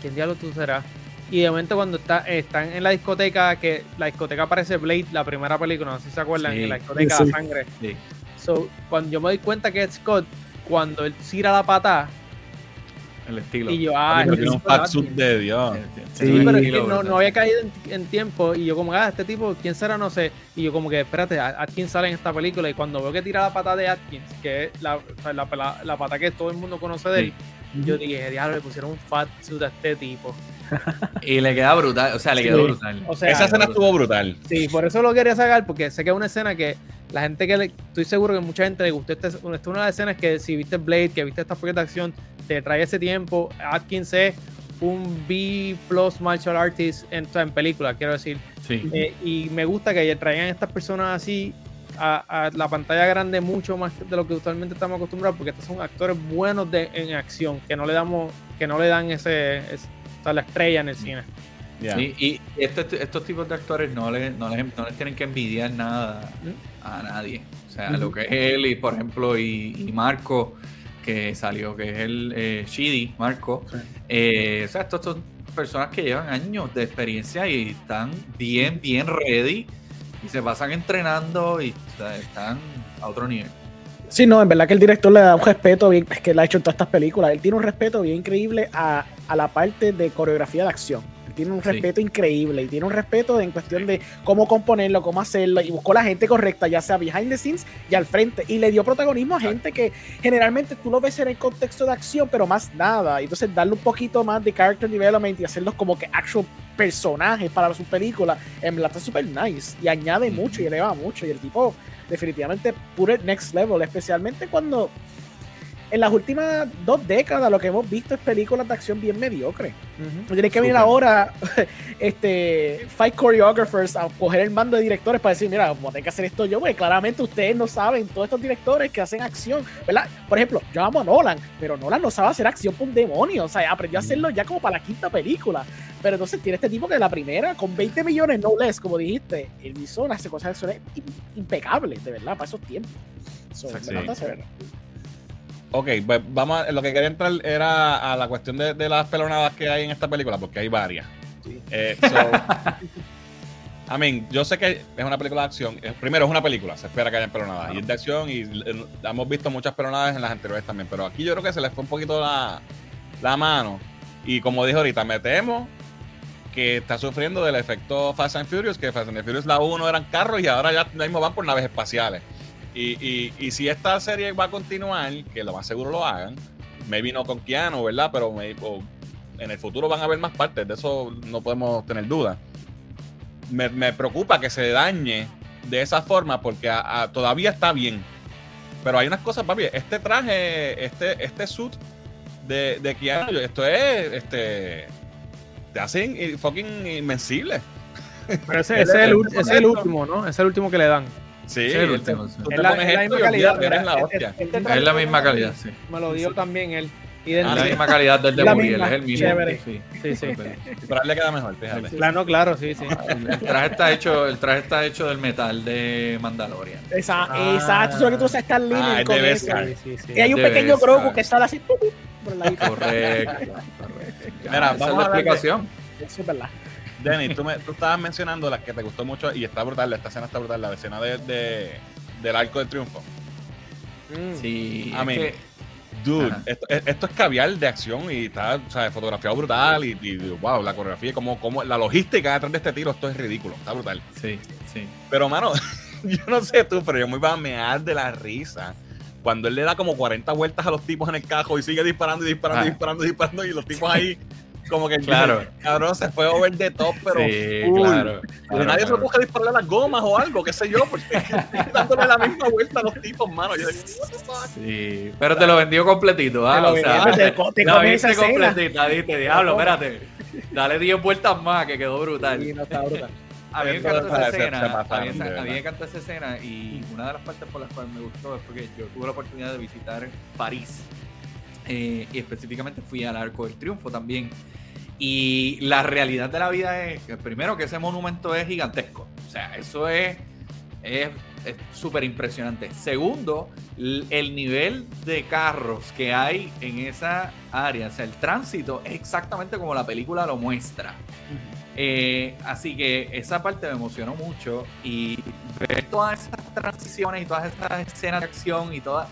[SPEAKER 2] ¿quién diablo tú serás? Y de momento cuando está, están en la discoteca, que la discoteca parece Blade, la primera película, no sé si se acuerdan,
[SPEAKER 3] Sí.
[SPEAKER 2] en la discoteca
[SPEAKER 6] Sí,
[SPEAKER 2] sangre.
[SPEAKER 3] Sí.
[SPEAKER 2] So, cuando yo me doy cuenta que es Scott, cuando él tira la pata,
[SPEAKER 3] El estilo.
[SPEAKER 2] y yo, ah,
[SPEAKER 1] Pero
[SPEAKER 2] es
[SPEAKER 1] tiene un de Dios.
[SPEAKER 6] Sí,
[SPEAKER 2] Sí, pero es que no, había caído en, en tiempo y yo como, ah, este tipo, ¿quién será? No sé. Y yo como que, espérate, A- Atkins sale en esta película y cuando veo que tira la pata de Atkins, que es la, o sea, la, la- la pata que todo el mundo conoce de él, yo dije, diablo, le pusieron un fat suit a este tipo.
[SPEAKER 3] Y le queda brutal. O sea, le
[SPEAKER 2] Sí.
[SPEAKER 3] quedó brutal.
[SPEAKER 2] O sea,
[SPEAKER 1] Esa escena estuvo brutal.
[SPEAKER 2] Sí, por eso lo quería sacar, porque sé que es una escena que la gente que le, estoy seguro que mucha gente le gustó. Esta es una esta de las escenas que si viste Blade, que viste estas películas de acción, te trae ese tiempo. Atkins es un B plus martial artist en, en película, quiero decir.
[SPEAKER 3] Sí.
[SPEAKER 2] Eh, y me gusta que traigan estas personas así a, a la pantalla grande mucho más de lo que usualmente estamos acostumbrados, porque estos son actores buenos de, en acción, que no le damos, que no le dan ese, ese- o sea, la estrella en el cine.
[SPEAKER 3] Sí, y este- estos tipos de actores no les, no, les, no les tienen que envidiar nada a nadie. O sea, lo que es él y, por ejemplo, y, y Marco, que salió, que es el eh, Shidi, Marco.
[SPEAKER 6] Sí.
[SPEAKER 3] Eh, o sea, estos son personas que llevan años de experiencia y están bien, bien ready y se pasan entrenando y están a otro nivel.
[SPEAKER 4] Sí, no, en verdad que el director le da un respeto bien, es que le ha hecho en todas estas películas. Él tiene un respeto bien increíble a, a la parte de coreografía de acción. Tiene un
[SPEAKER 3] Sí.
[SPEAKER 4] respeto increíble y tiene un respeto en cuestión de cómo componerlo, cómo hacerlo y buscó la gente correcta, ya sea behind the scenes y al frente. Y le dio protagonismo a gente que generalmente tú lo ves en el contexto de acción, pero más nada. Entonces darle un poquito más de character development y hacerlos como que actual personajes para sus películas, en verdad está súper nice y añade mucho y eleva mucho. Y el tipo definitivamente pure next level, especialmente cuando en las últimas dos décadas lo que hemos visto es películas de acción bien mediocres. Tienes que venir ahora este fight choreographers a coger el mando de directores para decir, mira, vamos a tener que hacer esto yo, porque claramente ustedes no saben, todos estos directores que hacen acción, ¿verdad? Por ejemplo, yo amo a Nolan, pero Nolan no sabe hacer acción por un demonio, o sea, aprendió a hacerlo ya como para la quinta película. Pero entonces tiene este tipo que la primera, con 20 millones, no less, como dijiste, él hizo unas cosas de acción impecables, de verdad, para esos tiempos. So,
[SPEAKER 1] Ok, pues vamos a, lo que quería entrar era a la cuestión de, de las pelonadas que hay en esta película, porque hay varias. Eh, so, I mean, yo sé que es una película de acción. Eh, Primero, es una película, se espera que haya pelonadas. Y es de acción y eh, hemos visto muchas pelonadas en las anteriores también. Pero aquí yo creo que se les fue un poquito la, la mano. Y como dije ahorita, me temo que está sufriendo del efecto Fast and Furious, que Fast and Furious la 1 eran carros y ahora ya mismo van por naves espaciales. Y, y, y si esta serie va a continuar, que lo más seguro lo hagan, maybe no con Keanu, ¿verdad? Pero maybe- o en el futuro van a haber más partes, de eso no podemos tener duda. Me, me preocupa que se dañe de esa forma porque a- a- todavía está bien. Pero hay unas cosas, papi. Este traje, este, este suit de, de Keanu, esto es, este, te hacen in- fucking invencible.
[SPEAKER 2] Pero ese, ese es el, es el último, ¿no? Ese es el último que le dan.
[SPEAKER 1] Sí,
[SPEAKER 3] Sí, el último, sí.
[SPEAKER 1] tú te
[SPEAKER 2] Es la,
[SPEAKER 1] pones
[SPEAKER 2] es la
[SPEAKER 1] esto
[SPEAKER 2] misma
[SPEAKER 1] y
[SPEAKER 2] calidad.
[SPEAKER 1] la.
[SPEAKER 2] Este-
[SPEAKER 3] Es la misma calidad, sí.
[SPEAKER 2] Me lo dio también él.
[SPEAKER 3] Es
[SPEAKER 2] Idéntico.
[SPEAKER 3] la misma calidad del de
[SPEAKER 4] La
[SPEAKER 3] Muriel, es el mismo.
[SPEAKER 4] chévere.
[SPEAKER 3] Sí.
[SPEAKER 2] Sí, sí.
[SPEAKER 1] Pero a él le queda mejor, fíjate.
[SPEAKER 2] Claro, claro, sí, sí.
[SPEAKER 3] El, el traje está hecho, el traje está hecho del metal de Mandalorian.
[SPEAKER 4] Esa,
[SPEAKER 2] Ah.
[SPEAKER 4] Exacto, eso es lo que tú usas estar
[SPEAKER 1] Ah,
[SPEAKER 4] línea
[SPEAKER 1] es
[SPEAKER 4] con eso.
[SPEAKER 1] Beskar.
[SPEAKER 2] Sí, sí, sí.
[SPEAKER 4] Y hay un
[SPEAKER 3] De
[SPEAKER 4] pequeño. Grogu que sale así por el ladito.
[SPEAKER 3] Correcto. correcto.
[SPEAKER 1] Mira,
[SPEAKER 3] esa es
[SPEAKER 1] vamos
[SPEAKER 3] la
[SPEAKER 1] a hablar de-
[SPEAKER 3] explicación.
[SPEAKER 4] Eso es verdad.
[SPEAKER 1] Denny, tú, me- tú estabas mencionando las que te gustó mucho y está brutal, esta escena está brutal, la escena de, de- del arco de triunfo.
[SPEAKER 2] Mm.
[SPEAKER 3] Sí,
[SPEAKER 1] Amén.
[SPEAKER 3] que-
[SPEAKER 1] Dude,
[SPEAKER 3] Ajá.
[SPEAKER 1] esto, es- esto es caviar de acción y está o sea, fotografiado brutal y, y, wow, la coreografía, como, como la logística detrás de este tiro, esto es ridículo, está brutal.
[SPEAKER 3] sí, sí.
[SPEAKER 1] Pero, mano, yo no sé tú, pero yo me iba a mear de la risa cuando él le da como 40 vueltas a los tipos en el cajo y sigue disparando y disparando y
[SPEAKER 3] Ah.
[SPEAKER 1] disparando y disparando y los tipos ahí como que
[SPEAKER 3] Claro.
[SPEAKER 1] cabrón se fue over the top, pero
[SPEAKER 3] sí, claro.
[SPEAKER 1] Y
[SPEAKER 3] claro,
[SPEAKER 1] nadie se busca dispararle las gomas o algo, qué sé yo, porque dándole la misma vuelta a los tipos, mano. Yo digo, what the fuck?
[SPEAKER 3] Sí, pero te lo vendió completito, ¿ah?
[SPEAKER 4] Te lo
[SPEAKER 3] o sea,
[SPEAKER 4] te comes
[SPEAKER 3] viste completita, diste, diablo, espérate. Dale 10 vueltas más, que quedó brutal.
[SPEAKER 4] Sí, no está brutal.
[SPEAKER 3] A mí me encantó esa escena. a, mí, me encantó esa escena y una de las partes por las cuales me gustó es porque yo tuve la oportunidad de visitar París. eh, y específicamente fui al Arco del Triunfo también. Y la realidad de la vida es, que primero, que ese monumento es gigantesco. O sea, eso es es es súper impresionante. Segundo, el nivel de carros que hay en esa área, o sea, el tránsito es exactamente como la película lo muestra. Eh, así que esa parte me emocionó mucho y ver todas esas transiciones y todas esas escenas de acción y todas.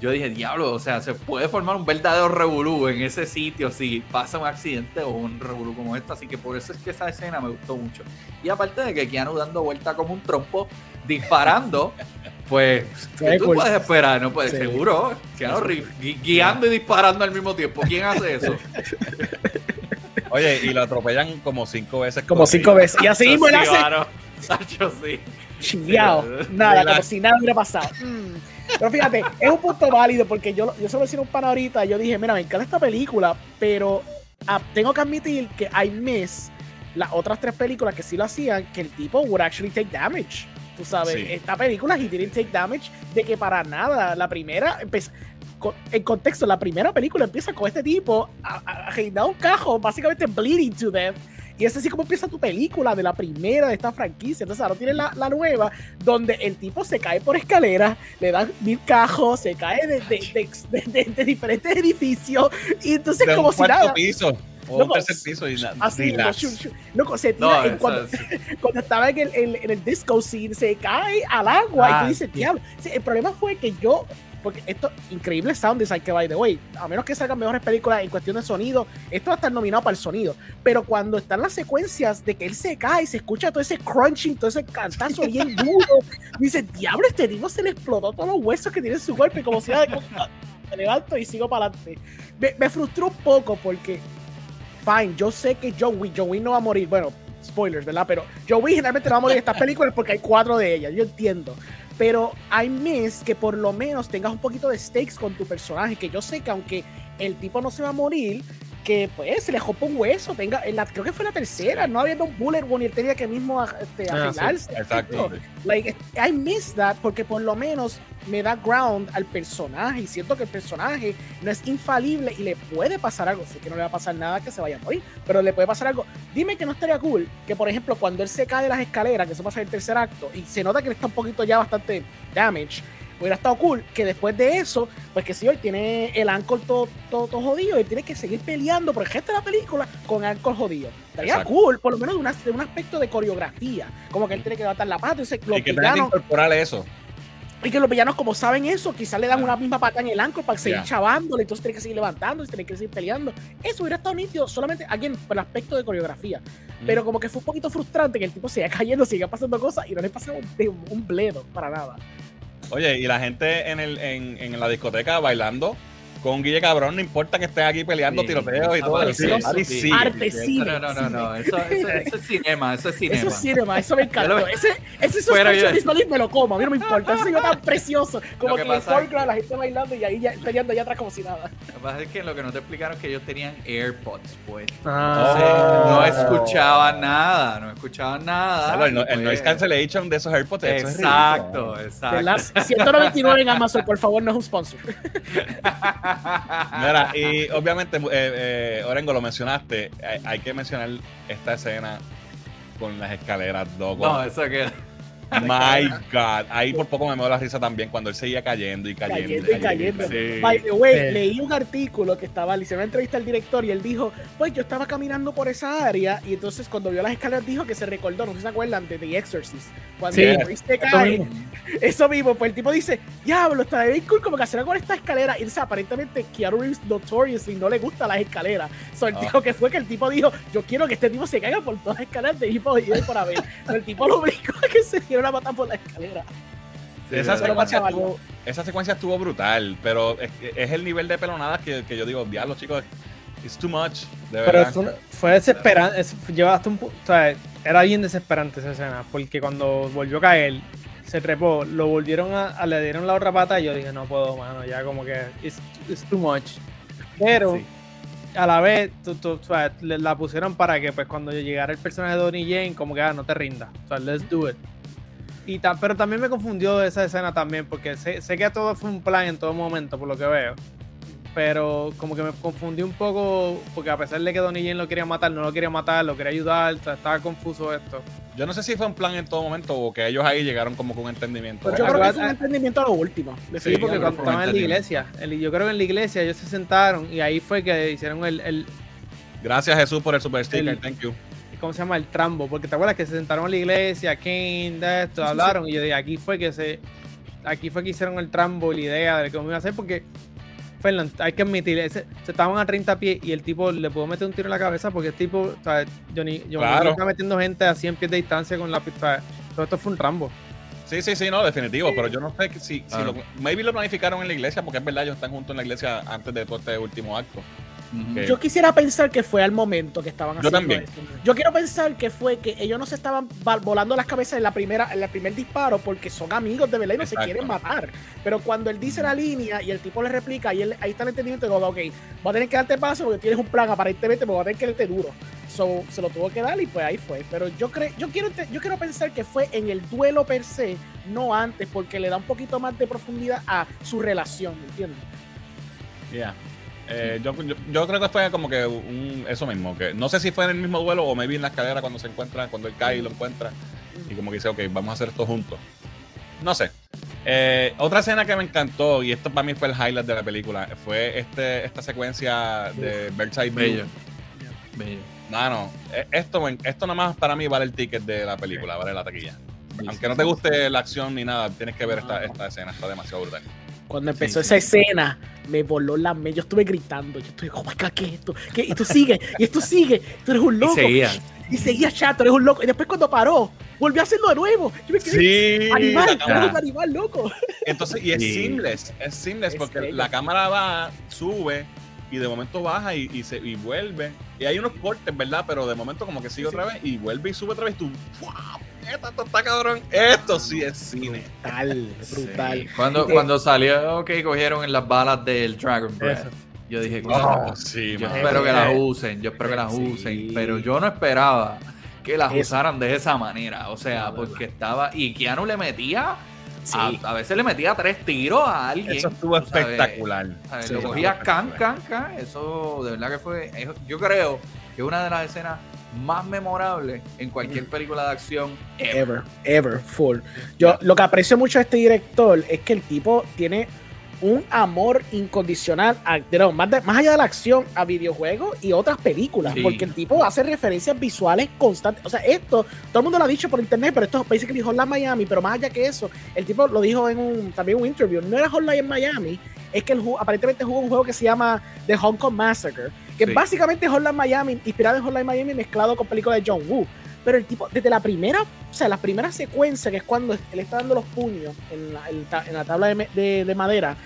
[SPEAKER 3] Yo dije, diablo, o sea, se puede formar un verdadero revolú en ese sitio si pasa un accidente o un revolú como este. Así que por eso es que esa escena me gustó mucho. Y aparte de que Keanu dando vuelta como un trompo, disparando, pues, ¿qué tú puedes esperar? No puedes,
[SPEAKER 4] Sí.
[SPEAKER 3] seguro. Keanu gui- guiando y disparando al mismo tiempo. ¿Quién hace eso?
[SPEAKER 1] Oye, y lo atropellan como cinco veces.
[SPEAKER 4] Como cinco veces. Y así mismo
[SPEAKER 3] Sí,
[SPEAKER 4] hace
[SPEAKER 3] mano. Sacho, sí.
[SPEAKER 4] chingado.
[SPEAKER 3] Sí.
[SPEAKER 4] Nada, como si nada hubiera pasado. Mm. Pero fíjate, es un punto válido porque yo, yo se lo decía a un pana ahorita. Yo dije, mira, me encanta esta película, pero ah, tengo que admitir que I miss las otras tres películas que sí lo hacían, que el tipo would actually take damage. Tú sabes,
[SPEAKER 1] Sí.
[SPEAKER 4] esta película he didn't take damage de que para nada. La primera, empe- con- en contexto, la primera película empieza con este tipo a, a, a un cajo, básicamente bleeding to death. Y es así como empieza tu película de la primera de esta franquicia. Entonces ahora tienes la, la nueva, donde el tipo se cae por escaleras, le dan mil cajos, se cae de, de, de- diferentes edificios. Y entonces, como si nada.
[SPEAKER 1] piso. O
[SPEAKER 4] Loco,
[SPEAKER 1] un tercer piso y nada.
[SPEAKER 4] Así, loco, shu- shu- loco, se tira
[SPEAKER 3] No,
[SPEAKER 4] en cuando, cuando estaba en el, en- en el disco scene, se cae al agua y
[SPEAKER 2] Ah,
[SPEAKER 4] tú dices,
[SPEAKER 2] sí.
[SPEAKER 4] diablo. Sí, el problema fue que yo, porque esto, increíble sound design que by the way, a menos que salgan mejores películas en cuestión de sonido, esto va a estar nominado para el sonido. Pero cuando están las secuencias de que él se cae y se escucha todo ese crunching, todo ese cantazo bien duro, dices, diablo, este tipo se le explotó todos los huesos que tiene en su cuerpo y como si ah, me levanto y sigo para adelante. Me, me frustró un poco porque fine, yo sé que John Wick, John Wick no va a morir, bueno, spoilers, ¿verdad? Pero John Wick generalmente no va a morir en estas películas porque hay cuatro de ellas, yo entiendo. Pero I miss que por lo menos tengas un poquito de stakes con tu personaje, que yo sé que aunque el tipo no se va a morir, que pues se le jopa un hueso, tenga, en la, creo que fue la tercera, no había un bullet wound y él tenía que mismo este,
[SPEAKER 2] Ah, sí.
[SPEAKER 1] Exacto.
[SPEAKER 4] Like, I miss that porque por lo menos me da ground al personaje y siento que el personaje no es infalible y le puede pasar algo. Sé que no le va a pasar nada que se vaya a morir, pero le puede pasar algo. Dime que no estaría cool que, por ejemplo, cuando él se cae de las escaleras, que eso pasa en el tercer acto, y se nota que le está un poquito ya bastante damage, hubiera estado cool que después de eso, pues que si él tiene el ankle todo, todo, todo jodido, él tiene que seguir peleando por el resto de la película con ankle jodido. Estaría
[SPEAKER 1] Exacto.
[SPEAKER 4] cool, por lo menos de, una- de un aspecto de coreografía, como que él tiene que levantar la pata, entonces los
[SPEAKER 1] Y que
[SPEAKER 4] villanos,
[SPEAKER 1] incorporar eso.
[SPEAKER 4] y que los villanos como saben eso, quizás le dan una misma pata en el ankle para seguir
[SPEAKER 1] Ya.
[SPEAKER 4] chavándole, entonces tiene que seguir levantando, tiene que seguir peleando. Eso hubiera estado nítido solamente aquí por el aspecto de coreografía. Pero como que fue un poquito frustrante que el tipo siga cayendo, siga pasando cosas y no le pasaba un, un bledo para nada.
[SPEAKER 1] Oye, y la gente en, el, en, en la discoteca bailando con Guille Cabrón, no importa que estén aquí peleando
[SPEAKER 3] Sí.
[SPEAKER 1] tiroteos y todo eso. Sí.
[SPEAKER 4] Arte, cine.
[SPEAKER 3] No, no, no, no. Eso, eso- eso es cinema, eso es cinema.
[SPEAKER 4] Eso es cinema, eso me encantó.
[SPEAKER 3] Yo lo-
[SPEAKER 4] Ese, ese
[SPEAKER 3] yo-
[SPEAKER 4] suspension disbelief me lo como, a mí no me importa. Ese yo tan precioso. Como
[SPEAKER 3] que
[SPEAKER 4] que, en foreground la gente bailando y ahí ya, peleando allá atrás como si nada.
[SPEAKER 3] Lo que pasa es que lo que no te explicaron es que ellos tenían AirPods puestos.
[SPEAKER 2] Ah.
[SPEAKER 3] Entonces, no escuchaban nada, no escuchaban nada.
[SPEAKER 1] Claro, el, no- el noise
[SPEAKER 3] pues-
[SPEAKER 1] cancellation de esos AirPods. eso es
[SPEAKER 3] Exacto, exacto.
[SPEAKER 4] ¿Verdad? 199 en Amazon, por favor, no es un sponsor.
[SPEAKER 1] Mira, y obviamente, eh, eh, Orengo, lo mencionaste. Hay, que mencionar esta escena con las escaleras, loco.
[SPEAKER 3] No, eso que.
[SPEAKER 1] My God. Ahí por poco me muevo la risa también cuando él seguía cayendo y cayendo.
[SPEAKER 4] cayendo y cayendo.
[SPEAKER 1] Sí.
[SPEAKER 4] By the way,
[SPEAKER 2] Sí.
[SPEAKER 4] leí un artículo que estaba, le hicieron una entrevista al director y él dijo, pues yo estaba caminando por esa área y entonces cuando vio las escaleras dijo que se recordó, no sé si se acuerdan, de The Exorcist. Cuando
[SPEAKER 2] Sí.
[SPEAKER 4] el Priest se
[SPEAKER 2] Eso
[SPEAKER 4] cae,
[SPEAKER 2] mismo.
[SPEAKER 4] eso mismo, pues el tipo dice, diablo, está bien cool como que hacer algo con esta escalera. Y dice, aparentemente Keanu Reeves notoriously no le gustan las escaleras. So, el
[SPEAKER 1] Ah.
[SPEAKER 4] tipo que fue que el tipo dijo, yo quiero que este tipo se caiga por todas las escaleras de tipo y por haber. Pero el tipo lo obligó a que se una pata por la escalera.
[SPEAKER 1] Esa secuencia, estuvo, esa secuencia estuvo brutal, pero es, es el nivel de pelonadas que, que yo digo, diablo, chicos, it's too much, de
[SPEAKER 2] Pero
[SPEAKER 1] verdad.
[SPEAKER 2] eso fue desesperante. es- Lleva hasta un o sea, era bien desesperante esa escena. Porque cuando volvió a caer, se trepó, lo volvieron a, a- le dieron la otra pata y yo dije, no puedo, mano, ya como que it's, it's too much. Pero
[SPEAKER 3] Sí.
[SPEAKER 2] a la vez tú- tú- o sea, le- la pusieron para que pues cuando llegara el personaje de Donnie Jane, como que ah, no te. O sea, let's do it. Y ta- pero también me confundió esa escena también, porque sé, sé que todo fue un plan en todo momento, por lo que veo. Pero como que me confundí un poco, porque a pesar de que Donnie Jane lo quería matar, no lo quería matar, lo quería ayudar, o sea, estaba confuso esto.
[SPEAKER 1] Yo no sé si fue un plan en todo momento o que ellos ahí llegaron como con un entendimiento.
[SPEAKER 4] Pero yo creo que fue un entendimiento a lo último.
[SPEAKER 2] Sí, porque cuando estaban en la iglesia, el- yo creo que en la iglesia ellos se sentaron y ahí fue que hicieron el, el
[SPEAKER 1] Gracias Jesús por el super sticker,
[SPEAKER 2] El-
[SPEAKER 1] thank you.
[SPEAKER 2] ¿Cómo se llama? El trambo, porque te acuerdas que se sentaron en la iglesia, Kane, de esto,
[SPEAKER 4] sí,
[SPEAKER 2] hablaron y yo dije, aquí fue que se, aquí fue que hicieron el trambo y la idea de cómo iba a hacer, porque Fernan, hay que admitir, ese- se estaban a 30 pies y el tipo le pudo meter un tiro en la cabeza porque el tipo, o sea, Johnny, Johnny
[SPEAKER 1] Claro.
[SPEAKER 2] está metiendo gente a 100 pies de distancia con la pistola. Todo esto fue un trambo.
[SPEAKER 1] Sí, sí, sí, no, definitivo, pero yo no sé si, si
[SPEAKER 3] Claro.
[SPEAKER 1] lo, maybe lo planificaron en la iglesia, porque es verdad, ellos están juntos en la iglesia antes de todo este último acto.
[SPEAKER 4] Yo quisiera pensar que fue al momento que estaban
[SPEAKER 1] Yo
[SPEAKER 4] haciendo
[SPEAKER 1] también.
[SPEAKER 4] eso. Yo quiero pensar que fue que ellos no se estaban va- volando las cabezas en la primera, en el primer disparo porque son amigos de verdad y no se quieren matar. Pero cuando él dice la línea y el tipo le replica, y él, ahí está el entendimiento de ok, voy a tener que darte paso porque tienes un plan aparentemente, pero voy a tener que darte duro. So, se lo tuvo que dar y pues ahí fue. Pero yo creo, yo quiero yo quiero pensar que fue en el duelo per se, no antes, porque le da un poquito más de profundidad a su relación, ¿me entiendes?
[SPEAKER 1] Yeah. Eh, yo, yo, yo creo que fue como que un, eso mismo, que no sé si fue en el mismo duelo o maybe en la escalera cuando se encuentra, cuando él cae y lo encuentra, y como que dice, ok, vamos a hacer esto juntos. No sé. Eh, otra escena que me encantó, y esto para mí fue el highlight de la película, fue este, esta secuencia de Birdside View.
[SPEAKER 3] Bello. Bello.
[SPEAKER 1] Mano, eh, esto, esto nada más para mí vale el ticket de la película, vale la taquilla. Aunque no te guste la acción ni nada, tienes que ver esta, esta escena, está demasiado brutal.
[SPEAKER 4] Cuando empezó
[SPEAKER 3] sí.
[SPEAKER 4] esa escena, me voló la mente. Yo estuve gritando. Yo estuve, oh my God, ¿qué es esto? ¿Qué? Y tú sigues, y esto sigue. Tú eres un
[SPEAKER 3] Y
[SPEAKER 4] loco.
[SPEAKER 3] seguía.
[SPEAKER 4] Y seguía chato, eres un loco. Y después cuando paró, volvió a hacerlo de nuevo. Yo me quedé,
[SPEAKER 1] Sí,
[SPEAKER 4] animal, un animal, loco.
[SPEAKER 1] Entonces, y es
[SPEAKER 3] Sí.
[SPEAKER 1] seamless, es seamless
[SPEAKER 4] Es
[SPEAKER 1] porque la cámara va, sube y de momento baja y, y se, y vuelve. Y hay unos cortes, ¿verdad? Pero de momento como que sigue
[SPEAKER 4] Sí.
[SPEAKER 1] otra vez y vuelve y sube otra vez. Y tú, ¡wow! Esto, esto está cabrón. Esto sí es cine.
[SPEAKER 4] Brutal, brutal.
[SPEAKER 3] Sí. Cuando,
[SPEAKER 4] Eh,
[SPEAKER 3] cuando salió que cogieron en las balas del Dragon Breath,
[SPEAKER 2] Eso.
[SPEAKER 3] yo dije,
[SPEAKER 1] Oh, sí,
[SPEAKER 3] yo espero que
[SPEAKER 2] Eh,
[SPEAKER 3] las usen, yo espero que las
[SPEAKER 4] sí.
[SPEAKER 3] usen, pero yo no esperaba que las
[SPEAKER 4] Eso.
[SPEAKER 3] usaran de esa manera, o sea, porque estaba, y Keanu le metía,
[SPEAKER 4] Sí.
[SPEAKER 3] a, a veces le metía tres tiros a alguien.
[SPEAKER 1] Eso estuvo espectacular.
[SPEAKER 3] ¿sabes?
[SPEAKER 4] Sí,
[SPEAKER 3] lo cogía can, can, can, eso de verdad que fue, yo creo que es una de las escenas más memorables en cualquier película de acción ever.
[SPEAKER 4] Ever, ever, full. Yo lo que aprecio mucho de este director es que el tipo tiene un amor incondicional, a, nuevo, más, de- más allá de la acción, a videojuegos y otras películas,
[SPEAKER 3] Sí.
[SPEAKER 4] porque el tipo hace referencias visuales constantes. O sea, esto, todo el mundo lo ha dicho por internet, pero esto parece que dijo Hotline Miami, pero más allá que eso, el tipo lo dijo en un, también un interview, no era Hotline en Miami, es que jugó- aparentemente jugó un juego que se llama The Hong Kong Massacre, que
[SPEAKER 3] Sí.
[SPEAKER 4] es básicamente Hotline Miami, inspirado en Hotline Miami mezclado con películas de John Woo. Pero el tipo, desde la primera, o sea, la primera secuencia, que es cuando él está dando los puños en la, en la tabla de, de- de madera,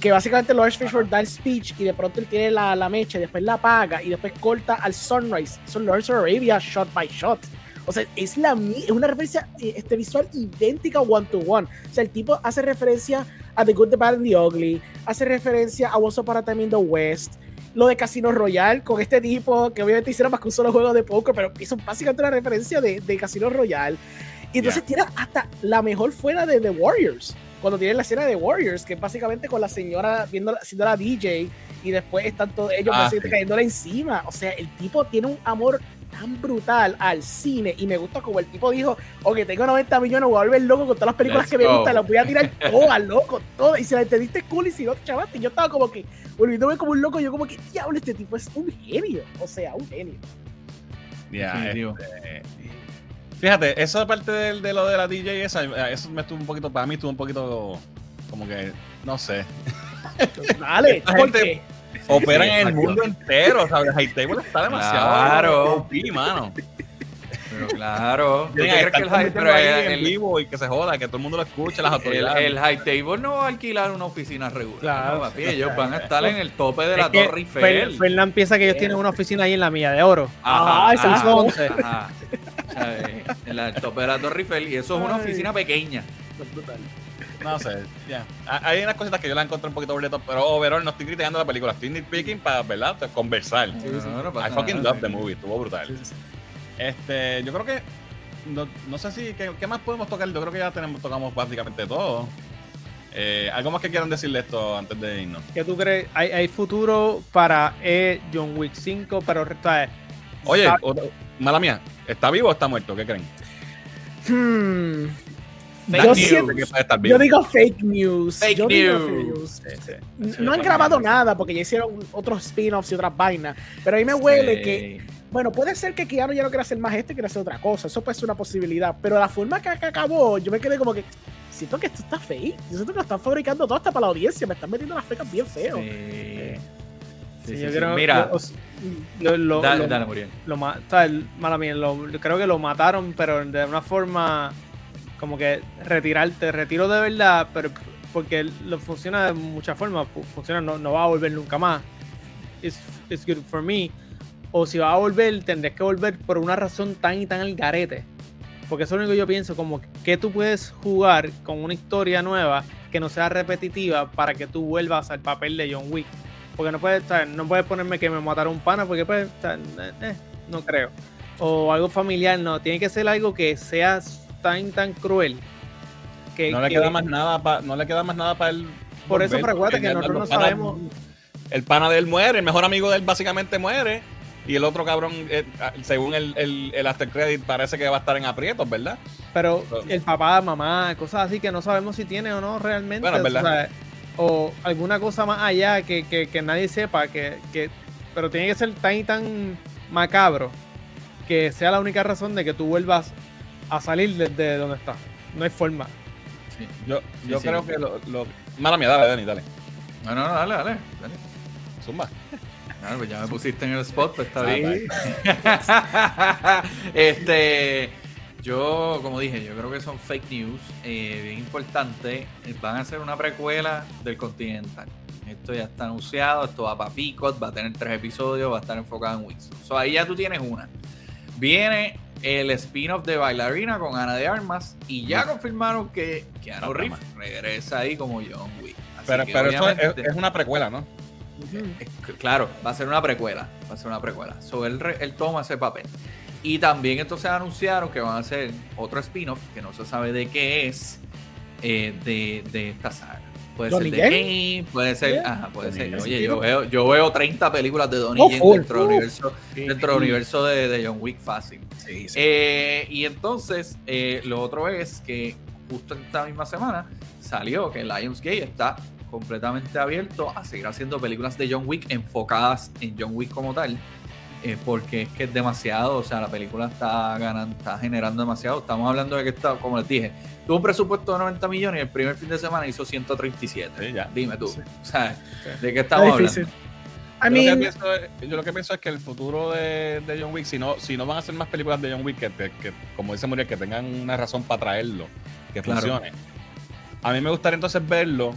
[SPEAKER 4] que básicamente Lawrence Fishburne da el speech y de pronto él tiene la, la mecha y después la apaga y después corta al sunrise. Son Lawrence of Arabia shot by shot. O sea, es, la, es una referencia eh, este, visual idéntica one to one. O sea, el tipo hace referencia a The Good, The Bad and The Ugly, hace referencia a Once Upon a Time in the West, lo de Casino Royale con este tipo que obviamente hicieron más que un solo juego de poker, pero hizo básicamente una referencia de, de Casino Royale. Y entonces tiene hasta la mejor fuera de The Warriors. Cuando tiene la escena de Warriors, que es básicamente con la señora viendo, siendo la DJ y después están todos ellos
[SPEAKER 1] Ah,
[SPEAKER 4] básicamente
[SPEAKER 1] sí.
[SPEAKER 4] cayéndole encima. O sea, el tipo tiene un amor tan brutal al cine y me gusta como el tipo dijo, ok, tengo 90 millones, voy a volver loco con todas las películas
[SPEAKER 3] Let's
[SPEAKER 4] que me
[SPEAKER 3] go.
[SPEAKER 4] gustan, las voy a tirar todas, loco, todas. Y si la entendiste cool y si no, chavaste, yo estaba como que volviéndome como un loco, yo como que, diablo, este tipo es un genio. O sea, un genio.
[SPEAKER 1] Ya,
[SPEAKER 3] Definitivo.
[SPEAKER 1] este, fíjate, eso aparte de, de lo de la DJ esa, eso me estuvo un poquito, para mí estuvo un poquito como que, no sé.
[SPEAKER 4] Dale,
[SPEAKER 1] Esta
[SPEAKER 4] ¿por
[SPEAKER 1] gente-
[SPEAKER 4] qué?
[SPEAKER 1] Operan
[SPEAKER 3] Sí,
[SPEAKER 1] en el mundo entero, ¿sabes? High Table está demasiado
[SPEAKER 3] Claro.
[SPEAKER 1] OP, mano.
[SPEAKER 3] Pero claro. ¿Tú te
[SPEAKER 1] Tienen que
[SPEAKER 3] el high, pero
[SPEAKER 1] ahí en
[SPEAKER 3] el,
[SPEAKER 1] vivo y que se joda, que todo el mundo lo escuche, las
[SPEAKER 3] el,
[SPEAKER 1] autoridades.
[SPEAKER 3] el high table no va a alquilar una oficina regular.
[SPEAKER 2] Claro.
[SPEAKER 3] no, papi, ellos van a estar en el tope de la
[SPEAKER 2] Es
[SPEAKER 3] Torre Eiffel.
[SPEAKER 2] Fernán piensa que ellos tienen una oficina ahí en la mía de oro.
[SPEAKER 4] Ah,
[SPEAKER 3] ajá. ¿Sabes? En la- el tope de la Torre Eiffel. Y eso es una oficina pequeña.
[SPEAKER 1] No sé, ya. Ha- Hay unas cositas que yo las encontré un poquito top, pero overall no estoy criticando la película, estoy nitpicking para, ¿verdad? Conversar.
[SPEAKER 3] No, no pasa
[SPEAKER 1] I fucking
[SPEAKER 3] nada.
[SPEAKER 1] love the movie, estuvo brutal. Este, yo creo que no, no sé si ¿qué, qué más podemos tocar. Yo creo que ya tenemos tocamos básicamente todo. Eh, algo más que quieran decirle esto antes de irnos.
[SPEAKER 2] ¿Qué tú crees? Hay, hay futuro para eh, John Wick 5, pero ¿sabes?
[SPEAKER 1] Oye,
[SPEAKER 2] Sa-
[SPEAKER 1] otra- mala mía, ¿está vivo o está muerto? ¿Qué creen?
[SPEAKER 4] Hmm.
[SPEAKER 3] Fake
[SPEAKER 4] Yo
[SPEAKER 3] news.
[SPEAKER 4] Yo digo fake news.
[SPEAKER 3] Fake
[SPEAKER 4] Yo digo
[SPEAKER 3] news.
[SPEAKER 4] fake news.
[SPEAKER 1] Sí,
[SPEAKER 4] No han grabado nada porque ya hicieron otros spin-offs y otras vainas. Pero a mí me huele
[SPEAKER 3] Sí.
[SPEAKER 4] que, bueno, puede ser que Keanu ya no quiera hacer más esto y quiera hacer otra cosa. Eso puede ser una posibilidad. Pero la forma que, acabó, yo me quedé como que siento que esto está fake. Yo siento que lo están fabricando todo hasta para la audiencia. Me están metiendo las fecas bien feo.
[SPEAKER 3] Sí. Sí,
[SPEAKER 2] Sí,
[SPEAKER 3] sí,
[SPEAKER 2] yo
[SPEAKER 3] sí.
[SPEAKER 2] creo
[SPEAKER 3] Mira,
[SPEAKER 2] lo- lo,
[SPEAKER 3] dale,
[SPEAKER 2] lo-
[SPEAKER 3] dale, Muriel.
[SPEAKER 2] lo ma- ¿sabes? mala mía, lo- creo que lo mataron, pero de una forma como que retirarte, retiro de verdad, pero porque lo funciona de muchas formas, fu- funciona, no, no va a volver nunca más. It's, it's good for me. O si va a volver, tendrás que volver por una razón tan y tan al garete. Porque eso es lo único que yo pienso, como que tú puedes jugar con una historia nueva que no sea repetitiva para que tú vuelvas al papel de John Wick. Porque no puedes, ¿sabes? no puedes ponerme que me mataron un pana, porque pues. Eh, eh, no creo. O algo familiar, no. Tiene que ser algo que sea tan, tan cruel. Que,
[SPEAKER 1] No le
[SPEAKER 2] que-
[SPEAKER 1] queda más nada para no le queda más nada para él.
[SPEAKER 2] Por eso,
[SPEAKER 1] volver, porque
[SPEAKER 2] que nosotros no
[SPEAKER 1] panas-
[SPEAKER 2] sabemos.
[SPEAKER 1] El pana de él muere, el mejor amigo de él básicamente muere. Y el otro cabrón, eh, según el, el, el after credit, parece que va a estar en aprietos, ¿verdad?
[SPEAKER 2] Pero el papá, mamá, cosas así que no sabemos si tiene o no realmente.
[SPEAKER 1] Bueno, verdad.
[SPEAKER 2] o, sea, o alguna cosa más allá que, que- que nadie sepa, que, que- pero tiene que ser tan y tan macabro que sea la única razón de que tú vuelvas a salir desde donde estás. No hay forma.
[SPEAKER 3] Sí.
[SPEAKER 1] Yo,
[SPEAKER 3] Sí,
[SPEAKER 1] yo
[SPEAKER 3] sí.
[SPEAKER 1] creo que lo, lo- Mala mía, dale, Dani, dale.
[SPEAKER 3] No, no, no, dale, dale. dale.
[SPEAKER 1] Zumba.
[SPEAKER 3] Ah, pues ya me pusiste en el spot, pues está
[SPEAKER 1] Ah,
[SPEAKER 3] bien. este, yo, como dije, yo creo que son fake news, eh, bien importante. Eh, Van a hacer una precuela del Continental. Esto ya está anunciado, esto va para Picot, va a tener tres episodios, va a estar enfocado en Winston. So, ahí ya tú tienes una. Viene el spin-off de Bailarina con Ana de Armas y ya confirmaron que Keanu Reeves regresa ahí como John Wick. Así
[SPEAKER 1] Pero, pero eso es, es una precuela, ¿no?
[SPEAKER 3] es que, Claro, va a ser una precuela. Va a ser una precuela. So, él, él toma ese papel. Y también entonces anunciaron que van a hacer otro spin-off que no se sabe de qué es eh, de, de esta saga. Puede
[SPEAKER 4] ¿Donnie
[SPEAKER 3] ser de? Game, puede ser.
[SPEAKER 4] Yeah.
[SPEAKER 3] Ajá, puede
[SPEAKER 1] Donnie
[SPEAKER 3] ser. Oye, yo veo, yo veo 30 películas de Donnie
[SPEAKER 4] Oh,
[SPEAKER 3] Yen dentro del universo, dentro del universo de, de John Wick fácil.
[SPEAKER 1] Sí,
[SPEAKER 3] Eh, y entonces, eh, lo otro es que justo esta misma semana salió que Lionsgate está completamente abierto a seguir haciendo películas de John Wick enfocadas en John Wick como tal. Eh, porque es que es demasiado, o sea, la película está ganando, está generando demasiado. Estamos hablando de que está, como les dije, tuvo un presupuesto de 90 millones y el primer fin de semana hizo 137.
[SPEAKER 1] Sí, ya.
[SPEAKER 3] Dime tú,
[SPEAKER 4] Sí.
[SPEAKER 3] o sea, ¿de qué
[SPEAKER 4] Está
[SPEAKER 3] estamos hablando?
[SPEAKER 4] I
[SPEAKER 1] yo, lo
[SPEAKER 4] mean,
[SPEAKER 1] que pienso es, yo lo que pienso es que el futuro de, de John Wick, si no, si no van a hacer más películas de John Wick, que, que, como dice Muriel, que tengan una razón para traerlo, que
[SPEAKER 3] Claro.
[SPEAKER 1] funcione. A mí me gustaría entonces verlo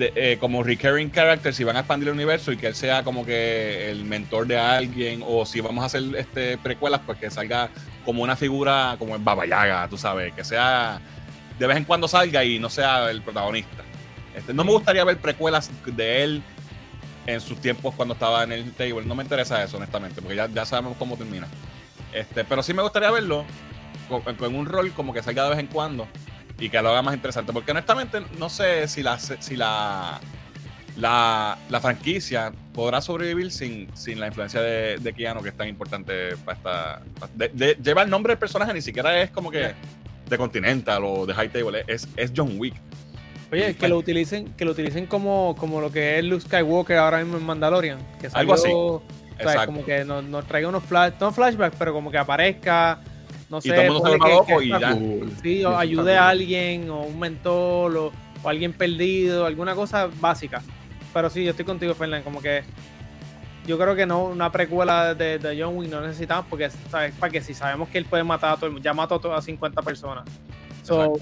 [SPEAKER 1] eh, como recurring character si van a expandir el universo y que él sea como que el mentor de alguien o si vamos a hacer este precuelas pues que salga como una figura como el Baba Yaga, tú sabes, que sea de vez en cuando salga y no sea el protagonista. Este, no me gustaría ver precuelas de él en sus tiempos cuando estaba en el table. No me interesa eso, honestamente, porque ya, ya sabemos cómo termina. Este, pero sí me gustaría verlo con, con un rol como que salga de vez en cuando y que lo haga más interesante. Porque honestamente no sé si la, si la, la, la franquicia podrá sobrevivir sin, sin la influencia de, de Keanu, que es tan importante para esta. pa- de- de- lleva el nombre del personaje, ni siquiera es como que de Continental o de High Table, es, es John Wick.
[SPEAKER 2] Oye, que lo utilicen, que lo utilicen como, como lo que es Luke Skywalker ahora mismo en Mandalorian. Que
[SPEAKER 1] Algo así.
[SPEAKER 2] salió, o sea,
[SPEAKER 1] Exacto.
[SPEAKER 2] como que nos, nos traiga unos flash, no flashbacks, pero como que aparezca, no sé,
[SPEAKER 1] y todo el mundo se
[SPEAKER 2] ponle
[SPEAKER 1] vuelva
[SPEAKER 2] que-
[SPEAKER 1] loco
[SPEAKER 2] que-
[SPEAKER 1] y
[SPEAKER 2] que-
[SPEAKER 1] ya.
[SPEAKER 3] Cool.
[SPEAKER 2] Sí, o ayude a alguien, o un mentor, o, o alguien perdido, alguna cosa básica. Pero sí, yo estoy contigo, Fernán, como que yo creo que no, una precuela de, de John Wick no necesitamos, porque ¿sabes? para que si sabemos que él puede matar a todo el mundo, ya mató a todas 50 personas. So,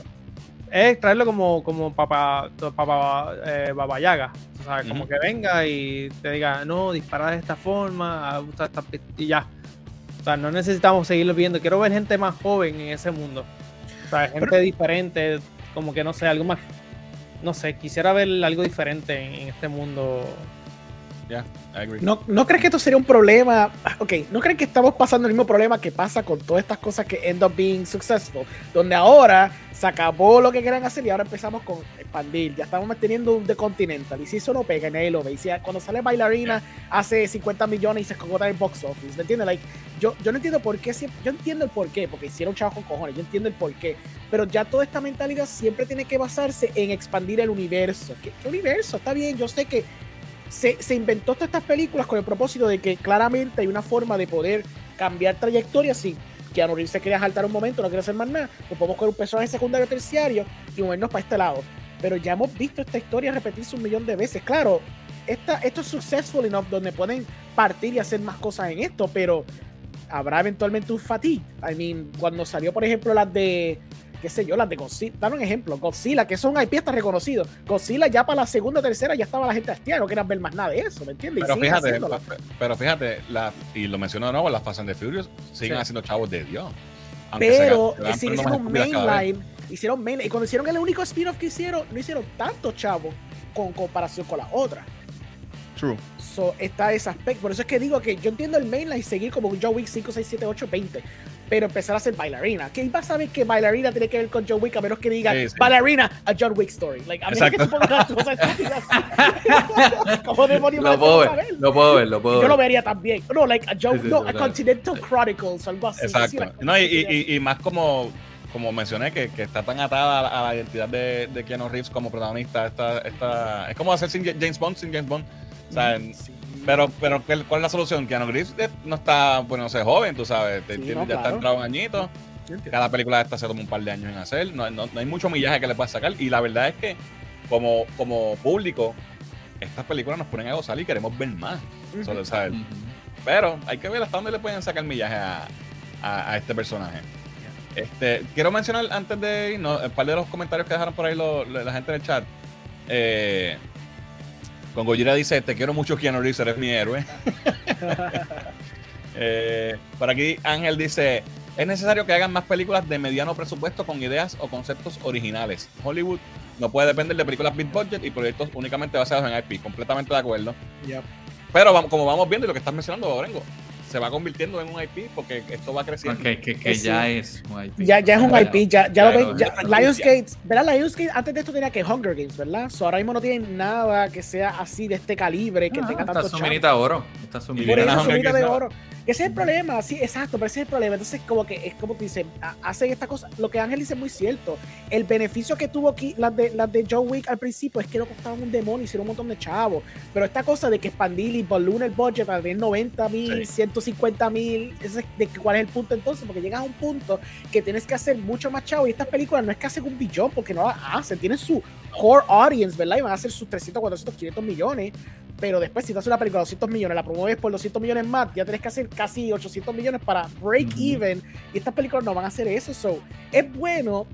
[SPEAKER 2] es traerlo como, como papá, papá eh, Baba Yaga. O sea, como que venga y te diga, no, dispara de esta forma, usa esta y ya. O sea, no necesitamos seguirlo viendo. Quiero ver gente más joven en ese mundo. O sea, gente diferente, como que no sé, algo más. No sé, quisiera ver algo diferente en, en este mundo.
[SPEAKER 1] Yeah, I agree.
[SPEAKER 4] ¿No, ¿No crees que esto sería un problema? Ok, ¿no crees que estamos pasando el mismo problema que pasa con todas estas cosas que end up being successful? Donde ahora se acabó lo que querían hacer y ahora empezamos con expandir. Ya estamos teniendo un The Continental. Y si eso no pega, nadie lo ve. Y si cuando sale bailarina hace 50 millones y se escogota en el box office. ¿Me entiendes? Like, yo, yo no entiendo por qué. Yo entiendo el por qué, porque hicieron chavos con cojones. Yo entiendo el por qué. Pero ya toda esta mentalidad siempre tiene que basarse en expandir el universo. ¿Qué, qué universo? Está bien, yo sé que se, se inventó todas estas películas con el propósito de que claramente hay una forma de poder cambiar trayectoria si Keanu Reeves se quiere saltar un momento, no quiere hacer más nada, pues podemos coger un personaje secundario terciario y movernos para este lado. Pero ya hemos visto esta historia repetirse un millón de veces. Claro, esta, esto es successful enough donde pueden partir y hacer más cosas en esto, pero habrá eventualmente un fatigue. I mean, cuando salió, por ejemplo, las de qué sé yo, las de Godzilla, dan un ejemplo, Godzilla, que es un IP reconocido. Godzilla ya para la segunda o tercera ya estaba la gente hastiada, no querían ver más nada de eso, ¿me entiendes?
[SPEAKER 1] Pero fíjate, pero fíjate, la, y lo menciono de nuevo, las Fast and the Furious siguen
[SPEAKER 4] Sí.
[SPEAKER 1] haciendo chavos de Dios.
[SPEAKER 4] Pero
[SPEAKER 1] se vez.
[SPEAKER 4] mainline, hicieron mainline, y cuando hicieron el único spin-off que hicieron, no hicieron tanto chavo con comparación con la otra.
[SPEAKER 1] True.
[SPEAKER 4] So, está ese aspecto. Por eso es que digo que yo entiendo el mainline seguir como un John Wick 5, 6, 7, 8, 20. Pero empezar a hacer bailarina. ¿Quién va a saber que bailarina tiene que ver con John Wick a menos que diga
[SPEAKER 1] Sí, sí.
[SPEAKER 4] bailarina a John Wick story? Like, a menos que
[SPEAKER 1] Exacto.
[SPEAKER 4] tú pongas. ¿Cómo demonios vas
[SPEAKER 3] Lo puedo ver, lo puedo ver, lo puedo
[SPEAKER 4] Yo lo
[SPEAKER 3] ver.
[SPEAKER 4] vería también. No, like a John,
[SPEAKER 3] Sí,
[SPEAKER 4] no, a. Continental Chronicles o algo así.
[SPEAKER 1] Exacto. No, y, y- y- más como, como mencioné, que, que está tan atada a la, a la identidad de, de Keanu Reeves como protagonista. Esta, esta, es como hacer sin James Bond sin James Bond. O sea. Pero, pero ¿cuál cuál es la solución? Keanu Reeves eh, no está, bueno, no sé, joven, tú sabes. te-
[SPEAKER 4] Sí,
[SPEAKER 1] tiene-
[SPEAKER 4] no,
[SPEAKER 1] ya está entrado un añito. Cada película de esta se toma un par de años en hacer. No, no- no hay mucho millaje que le puedas sacar. Y la verdad es que, como, como público, estas películas nos ponen a gozar y queremos ver más. Solo. Pero hay que ver hasta dónde le pueden sacar millaje a, a- a este personaje. Este, quiero mencionar antes de irnos un par de los comentarios que dejaron por ahí lo- lo- la gente del chat. Eh, con Gojira dice: Te quiero mucho, Keanu Reeves, eres mi héroe. Eh, por aquí Ángel dice: Es necesario que hagan más películas de mediano presupuesto con ideas o conceptos originales. Hollywood no puede depender de películas big budget y proyectos únicamente basados en IP. Completamente de acuerdo.
[SPEAKER 4] Yep.
[SPEAKER 1] Pero como vamos viendo y lo que estás mencionando, Orengo, se va convirtiendo en un IP porque esto va creciendo.
[SPEAKER 3] Ok, que, que
[SPEAKER 4] Sí.
[SPEAKER 3] ya es un IP.
[SPEAKER 4] Ya, ya es un IP, ya, ya lo
[SPEAKER 3] Claro.
[SPEAKER 4] Ya. Lionsgate, ¿verdad? Lionsgate antes de esto tenía que Hunger Games, ¿verdad? So, ahora mismo no tienen nada que sea así de este calibre, que
[SPEAKER 3] Ah,
[SPEAKER 4] tenga
[SPEAKER 3] está
[SPEAKER 4] tanto
[SPEAKER 3] su
[SPEAKER 4] chavo.
[SPEAKER 3] minita de oro. Está su
[SPEAKER 1] Y
[SPEAKER 4] Por
[SPEAKER 3] minita
[SPEAKER 1] vienen
[SPEAKER 4] eso
[SPEAKER 1] a
[SPEAKER 4] su
[SPEAKER 1] Hunger
[SPEAKER 4] minita de oro. Ese es el problema, sí, exacto, pero ese es el problema. Entonces, como que es como tú dices, ha- hacen esta cosa. Lo que Ángel dice es muy cierto. El beneficio que tuvo aquí, las de, las de John Wick al principio, es que no costaban un demonio, hicieron un montón de chavos. Pero esta cosa de que expandir y balloon el budget para tener 90 mil,
[SPEAKER 1] Sí.
[SPEAKER 4] 150 mil, de cuál es el punto entonces, porque llegas a un punto que tienes que hacer mucho más chavo. Y estas películas no es que hacen un billón, porque no las hacen, tienen su core audience, ¿verdad? Y van a hacer sus 300, 400, 500 millones. Pero después, si tú haces una película de 200 millones, la promueves por 200 millones más, ya tienes que hacer casi 800 millones para break even. Y estas películas no van a hacer eso. So, es bueno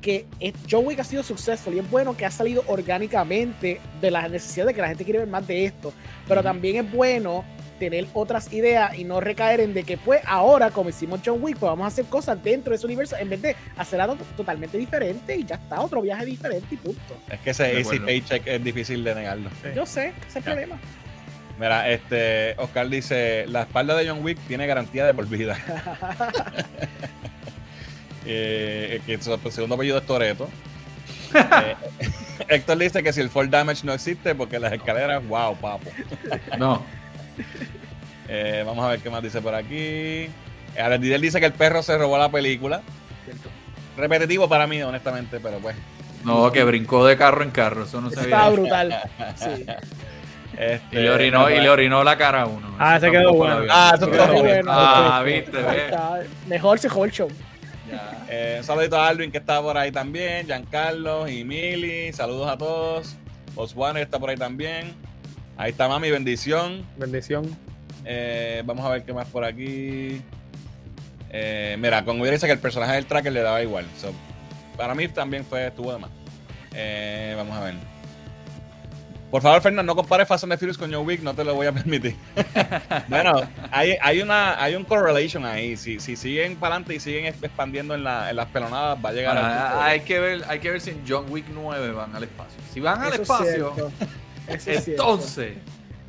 [SPEAKER 4] que es- John Wick ha sido successful y es bueno que ha salido orgánicamente de la necesidad de que la gente quiere ver más de esto. Pero también es bueno tener otras ideas y no recaer en de que pues ahora como hicimos John Wick pues vamos a hacer cosas dentro de ese universo en vez de hacer algo totalmente diferente y ya está otro viaje diferente y punto
[SPEAKER 1] Es que ese
[SPEAKER 3] De
[SPEAKER 1] easy
[SPEAKER 3] acuerdo.
[SPEAKER 1] paycheck es difícil de negarlo.
[SPEAKER 4] yo sé ese es problema
[SPEAKER 1] Mira, este, Oscar dice, la espalda de John Wick tiene garantía de por vida. Eh, que su segundo apellido es Toreto. Eh, Héctor dice que si el fall damage no existe, porque las escaleras, wow, papo.
[SPEAKER 3] No.
[SPEAKER 1] Eh, vamos a ver qué más dice por aquí. Eh, Alex Didel dice que el perro se robó la película. Repetitivo para mí, honestamente, pero pues.
[SPEAKER 3] No, que brincó de carro en carro. Eso no se veía.
[SPEAKER 4] estaba brutal sí.
[SPEAKER 1] Este,
[SPEAKER 3] Y le orinó, y le orinó la cara a uno.
[SPEAKER 2] Ah,
[SPEAKER 3] Eso
[SPEAKER 2] ese quedó bueno.
[SPEAKER 1] Ah, eso estuvo bueno.
[SPEAKER 3] Ah, viste, ve.
[SPEAKER 4] Mejor se jugó el show
[SPEAKER 3] Ya.
[SPEAKER 1] Eh, un saludito a Alvin que está por ahí también, Giancarlo y Mili, saludos a todos. Oswane está por ahí también. Ahí está mami, bendición.
[SPEAKER 2] Bendición.
[SPEAKER 1] Eh, vamos a ver qué más por aquí. Eh, mira, con Guido dice que el personaje del tracker le daba igual. So, para mí también fue, estuvo de más. Eh, vamos a ver. Por favor, Fernando, no compares Fast and the Furious con John Wick, no te lo voy a permitir. bueno, hay, hay, una, hay un correlation ahí. Si, si siguen para adelante y siguen expandiendo en, la, en las pelonadas, va a llegar
[SPEAKER 3] Bueno,
[SPEAKER 1] punto.
[SPEAKER 3] hay, que ver, hay que ver si en John Wick 9 van al espacio. Si van al
[SPEAKER 4] Eso
[SPEAKER 3] espacio, entonces.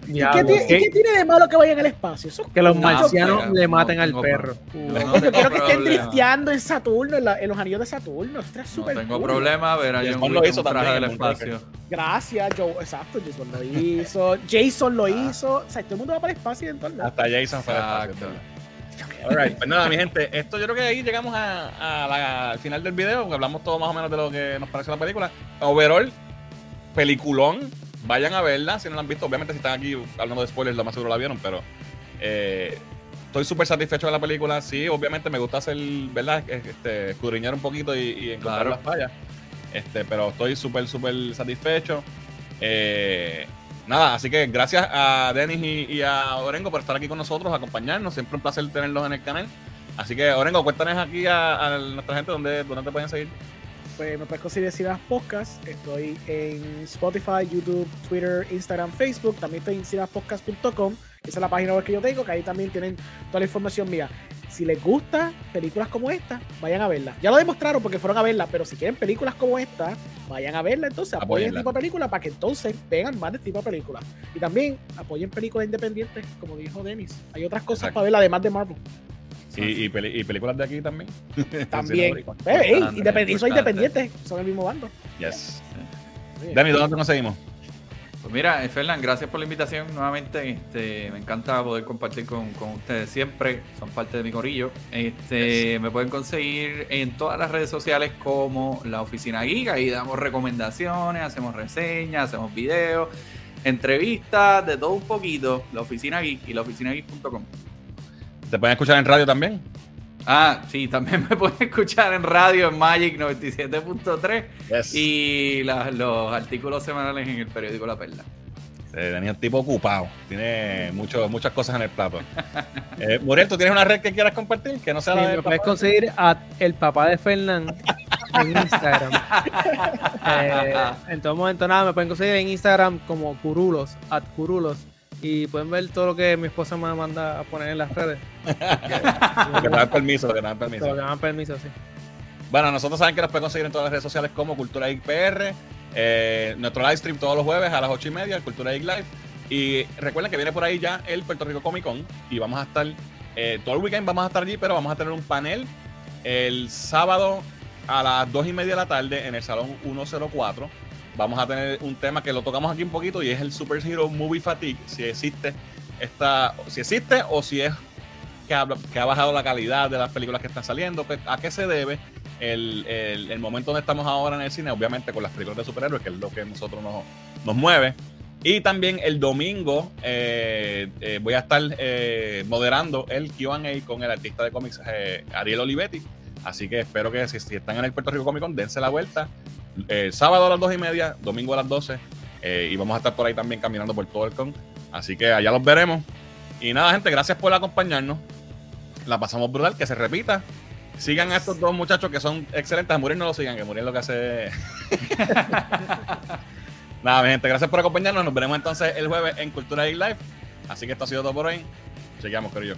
[SPEAKER 4] ¿Y qué, tiene,
[SPEAKER 2] que-
[SPEAKER 4] y qué tiene de malo que vayan al espacio? Eso
[SPEAKER 2] Que los
[SPEAKER 3] No,
[SPEAKER 2] marcianos
[SPEAKER 3] pero
[SPEAKER 2] le
[SPEAKER 3] no
[SPEAKER 2] maten al perro.
[SPEAKER 4] Yo quiero que estén drifteando en Saturno, en, la- en los anillos de Saturno. Esto está
[SPEAKER 3] No
[SPEAKER 4] súper
[SPEAKER 3] tengo
[SPEAKER 4] cool.
[SPEAKER 3] problema ver a John Wick
[SPEAKER 1] lo
[SPEAKER 3] en
[SPEAKER 1] hizo
[SPEAKER 3] un traje
[SPEAKER 1] también
[SPEAKER 3] del espacio.
[SPEAKER 4] Gracias, Joe. Exacto, Jason lo hizo. Jason lo hizo. O sea, todo el mundo va para el espacio y en todos lados.
[SPEAKER 1] Hasta Jason fue al espacio. ¿verdad? Alright, pues nada, mi gente, esto yo creo que ahí llegamos a, a la- al final del video, hablamos todo más o menos de lo que nos pareció la película. Overall, peliculón, vayan a verla si no la han visto. Obviamente si están aquí hablando de spoilers, lo más seguro la vieron, pero eh, estoy súper satisfecho de la película. Sí, obviamente me gusta hacer, ¿verdad? Este, escudriñar un poquito y, y encontrar
[SPEAKER 3] Claro.
[SPEAKER 1] las fallas. Este, pero estoy súper, súper satisfecho. Eh, nada, así que gracias a Denis y, y a Orengo por estar aquí con nosotros, acompañarnos. Siempre un placer tenerlos en el canal. Así que, Orengo, cuéntanos aquí a, a nuestra gente dónde, dónde te pueden seguir.
[SPEAKER 4] Pues me puedes conseguir Cinemas Podcast. Estoy en Spotify, YouTube, Twitter, Instagram, Facebook. También estoy en cinemaspodcast.com. Esa es la página web que yo tengo, que ahí también tienen toda la información mía. Si les gusta películas como esta, vayan a verla. Ya lo demostraron porque fueron a verla, pero si quieren películas como esta, vayan a verla. Entonces apoyen este tipo de películas para que entonces vean más de este tipo de películas. Y también apoyen películas independientes, como dijo Dennis. Hay otras cosas
[SPEAKER 1] Exacto.
[SPEAKER 4] para ver además de Marvel.
[SPEAKER 1] Y, y, peli- y películas de aquí también.
[SPEAKER 4] También.
[SPEAKER 1] Sí, no,
[SPEAKER 4] Eh, ey,
[SPEAKER 3] Importante,
[SPEAKER 4] independ- son
[SPEAKER 3] importante.
[SPEAKER 4] independientes, son el mismo bando.
[SPEAKER 1] Yes. Dani, ¿dónde te conseguimos?
[SPEAKER 3] Pues mira, eh, Fernan, gracias por la invitación nuevamente. Este, me encanta poder compartir con, con ustedes siempre. Son parte de mi corillo. Este, Me pueden conseguir en todas las redes sociales como la Oficina Geek. Ahí damos recomendaciones, hacemos reseñas, hacemos videos, entrevistas, de todo un poquito. La Oficina Geek y laoficinageek.com.
[SPEAKER 1] ¿Te pueden escuchar en radio también?
[SPEAKER 3] Ah, sí, también me pueden escuchar en radio en Magic 97.3
[SPEAKER 1] Yes.
[SPEAKER 3] y la- los artículos semanales en el periódico La Perla.
[SPEAKER 1] Eh, Dani es un tipo ocupado. Tiene mucho, muchas cosas en el plato. Eh, Muriel, ¿tú tienes una red que quieras compartir? Que no sea
[SPEAKER 2] Sí,
[SPEAKER 1] la de
[SPEAKER 2] me puedes conseguir a el papá de Fernán en Instagram. Eh, en todo momento, nada, me pueden conseguir en Instagram como Curulos, at Curulos. Y pueden ver todo lo que mi esposa me manda a poner en las redes.
[SPEAKER 1] Que te dan permiso, que te dan permiso.
[SPEAKER 2] Que me dan permiso, sí.
[SPEAKER 1] Bueno, nosotros saben que nos pueden conseguir en todas las redes sociales como Cultura Geek PR. eh, nuestro live stream todos los jueves a las 8 y media, el Cultura Geek Live. Y recuerden que viene por ahí ya el Puerto Rico Comic Con. Y vamos a estar, eh, todo el weekend vamos a estar allí, pero vamos a tener un panel el sábado a las 2 y media de la tarde en el Salón 104. Vamos a tener un tema que lo tocamos aquí un poquito y es el Super Hero Movie Fatigue. Si existe esta, si existe o si es que ha, bajado la calidad de las películas que están saliendo, pues, a qué se debe el, momento donde estamos ahora en el cine, obviamente con las películas de superhéroes, que es lo que a nosotros nos, mueve. Y también el domingo eh, eh, voy a estar eh, moderando el QA con el artista de cómics Ariel Olivetti. Así que espero que si están en el Puerto Rico Comic Con, dense la vuelta. Eh, sábado a las 2 y media, domingo a las 12. eh, y vamos a estar por ahí también caminando por todo el con. Así que allá los veremos. Y nada, gente, gracias por acompañarnos. La pasamos brutal, que se repita. sigan a estos dos muchachos que son excelentes. A Muriel no lo sigan, que Muriel lo que hace. Nada, gente, gracias por acompañarnos. Nos veremos entonces el jueves en Cultura y Live. Así que esto ha sido todo por hoy. Chequeamos, querido.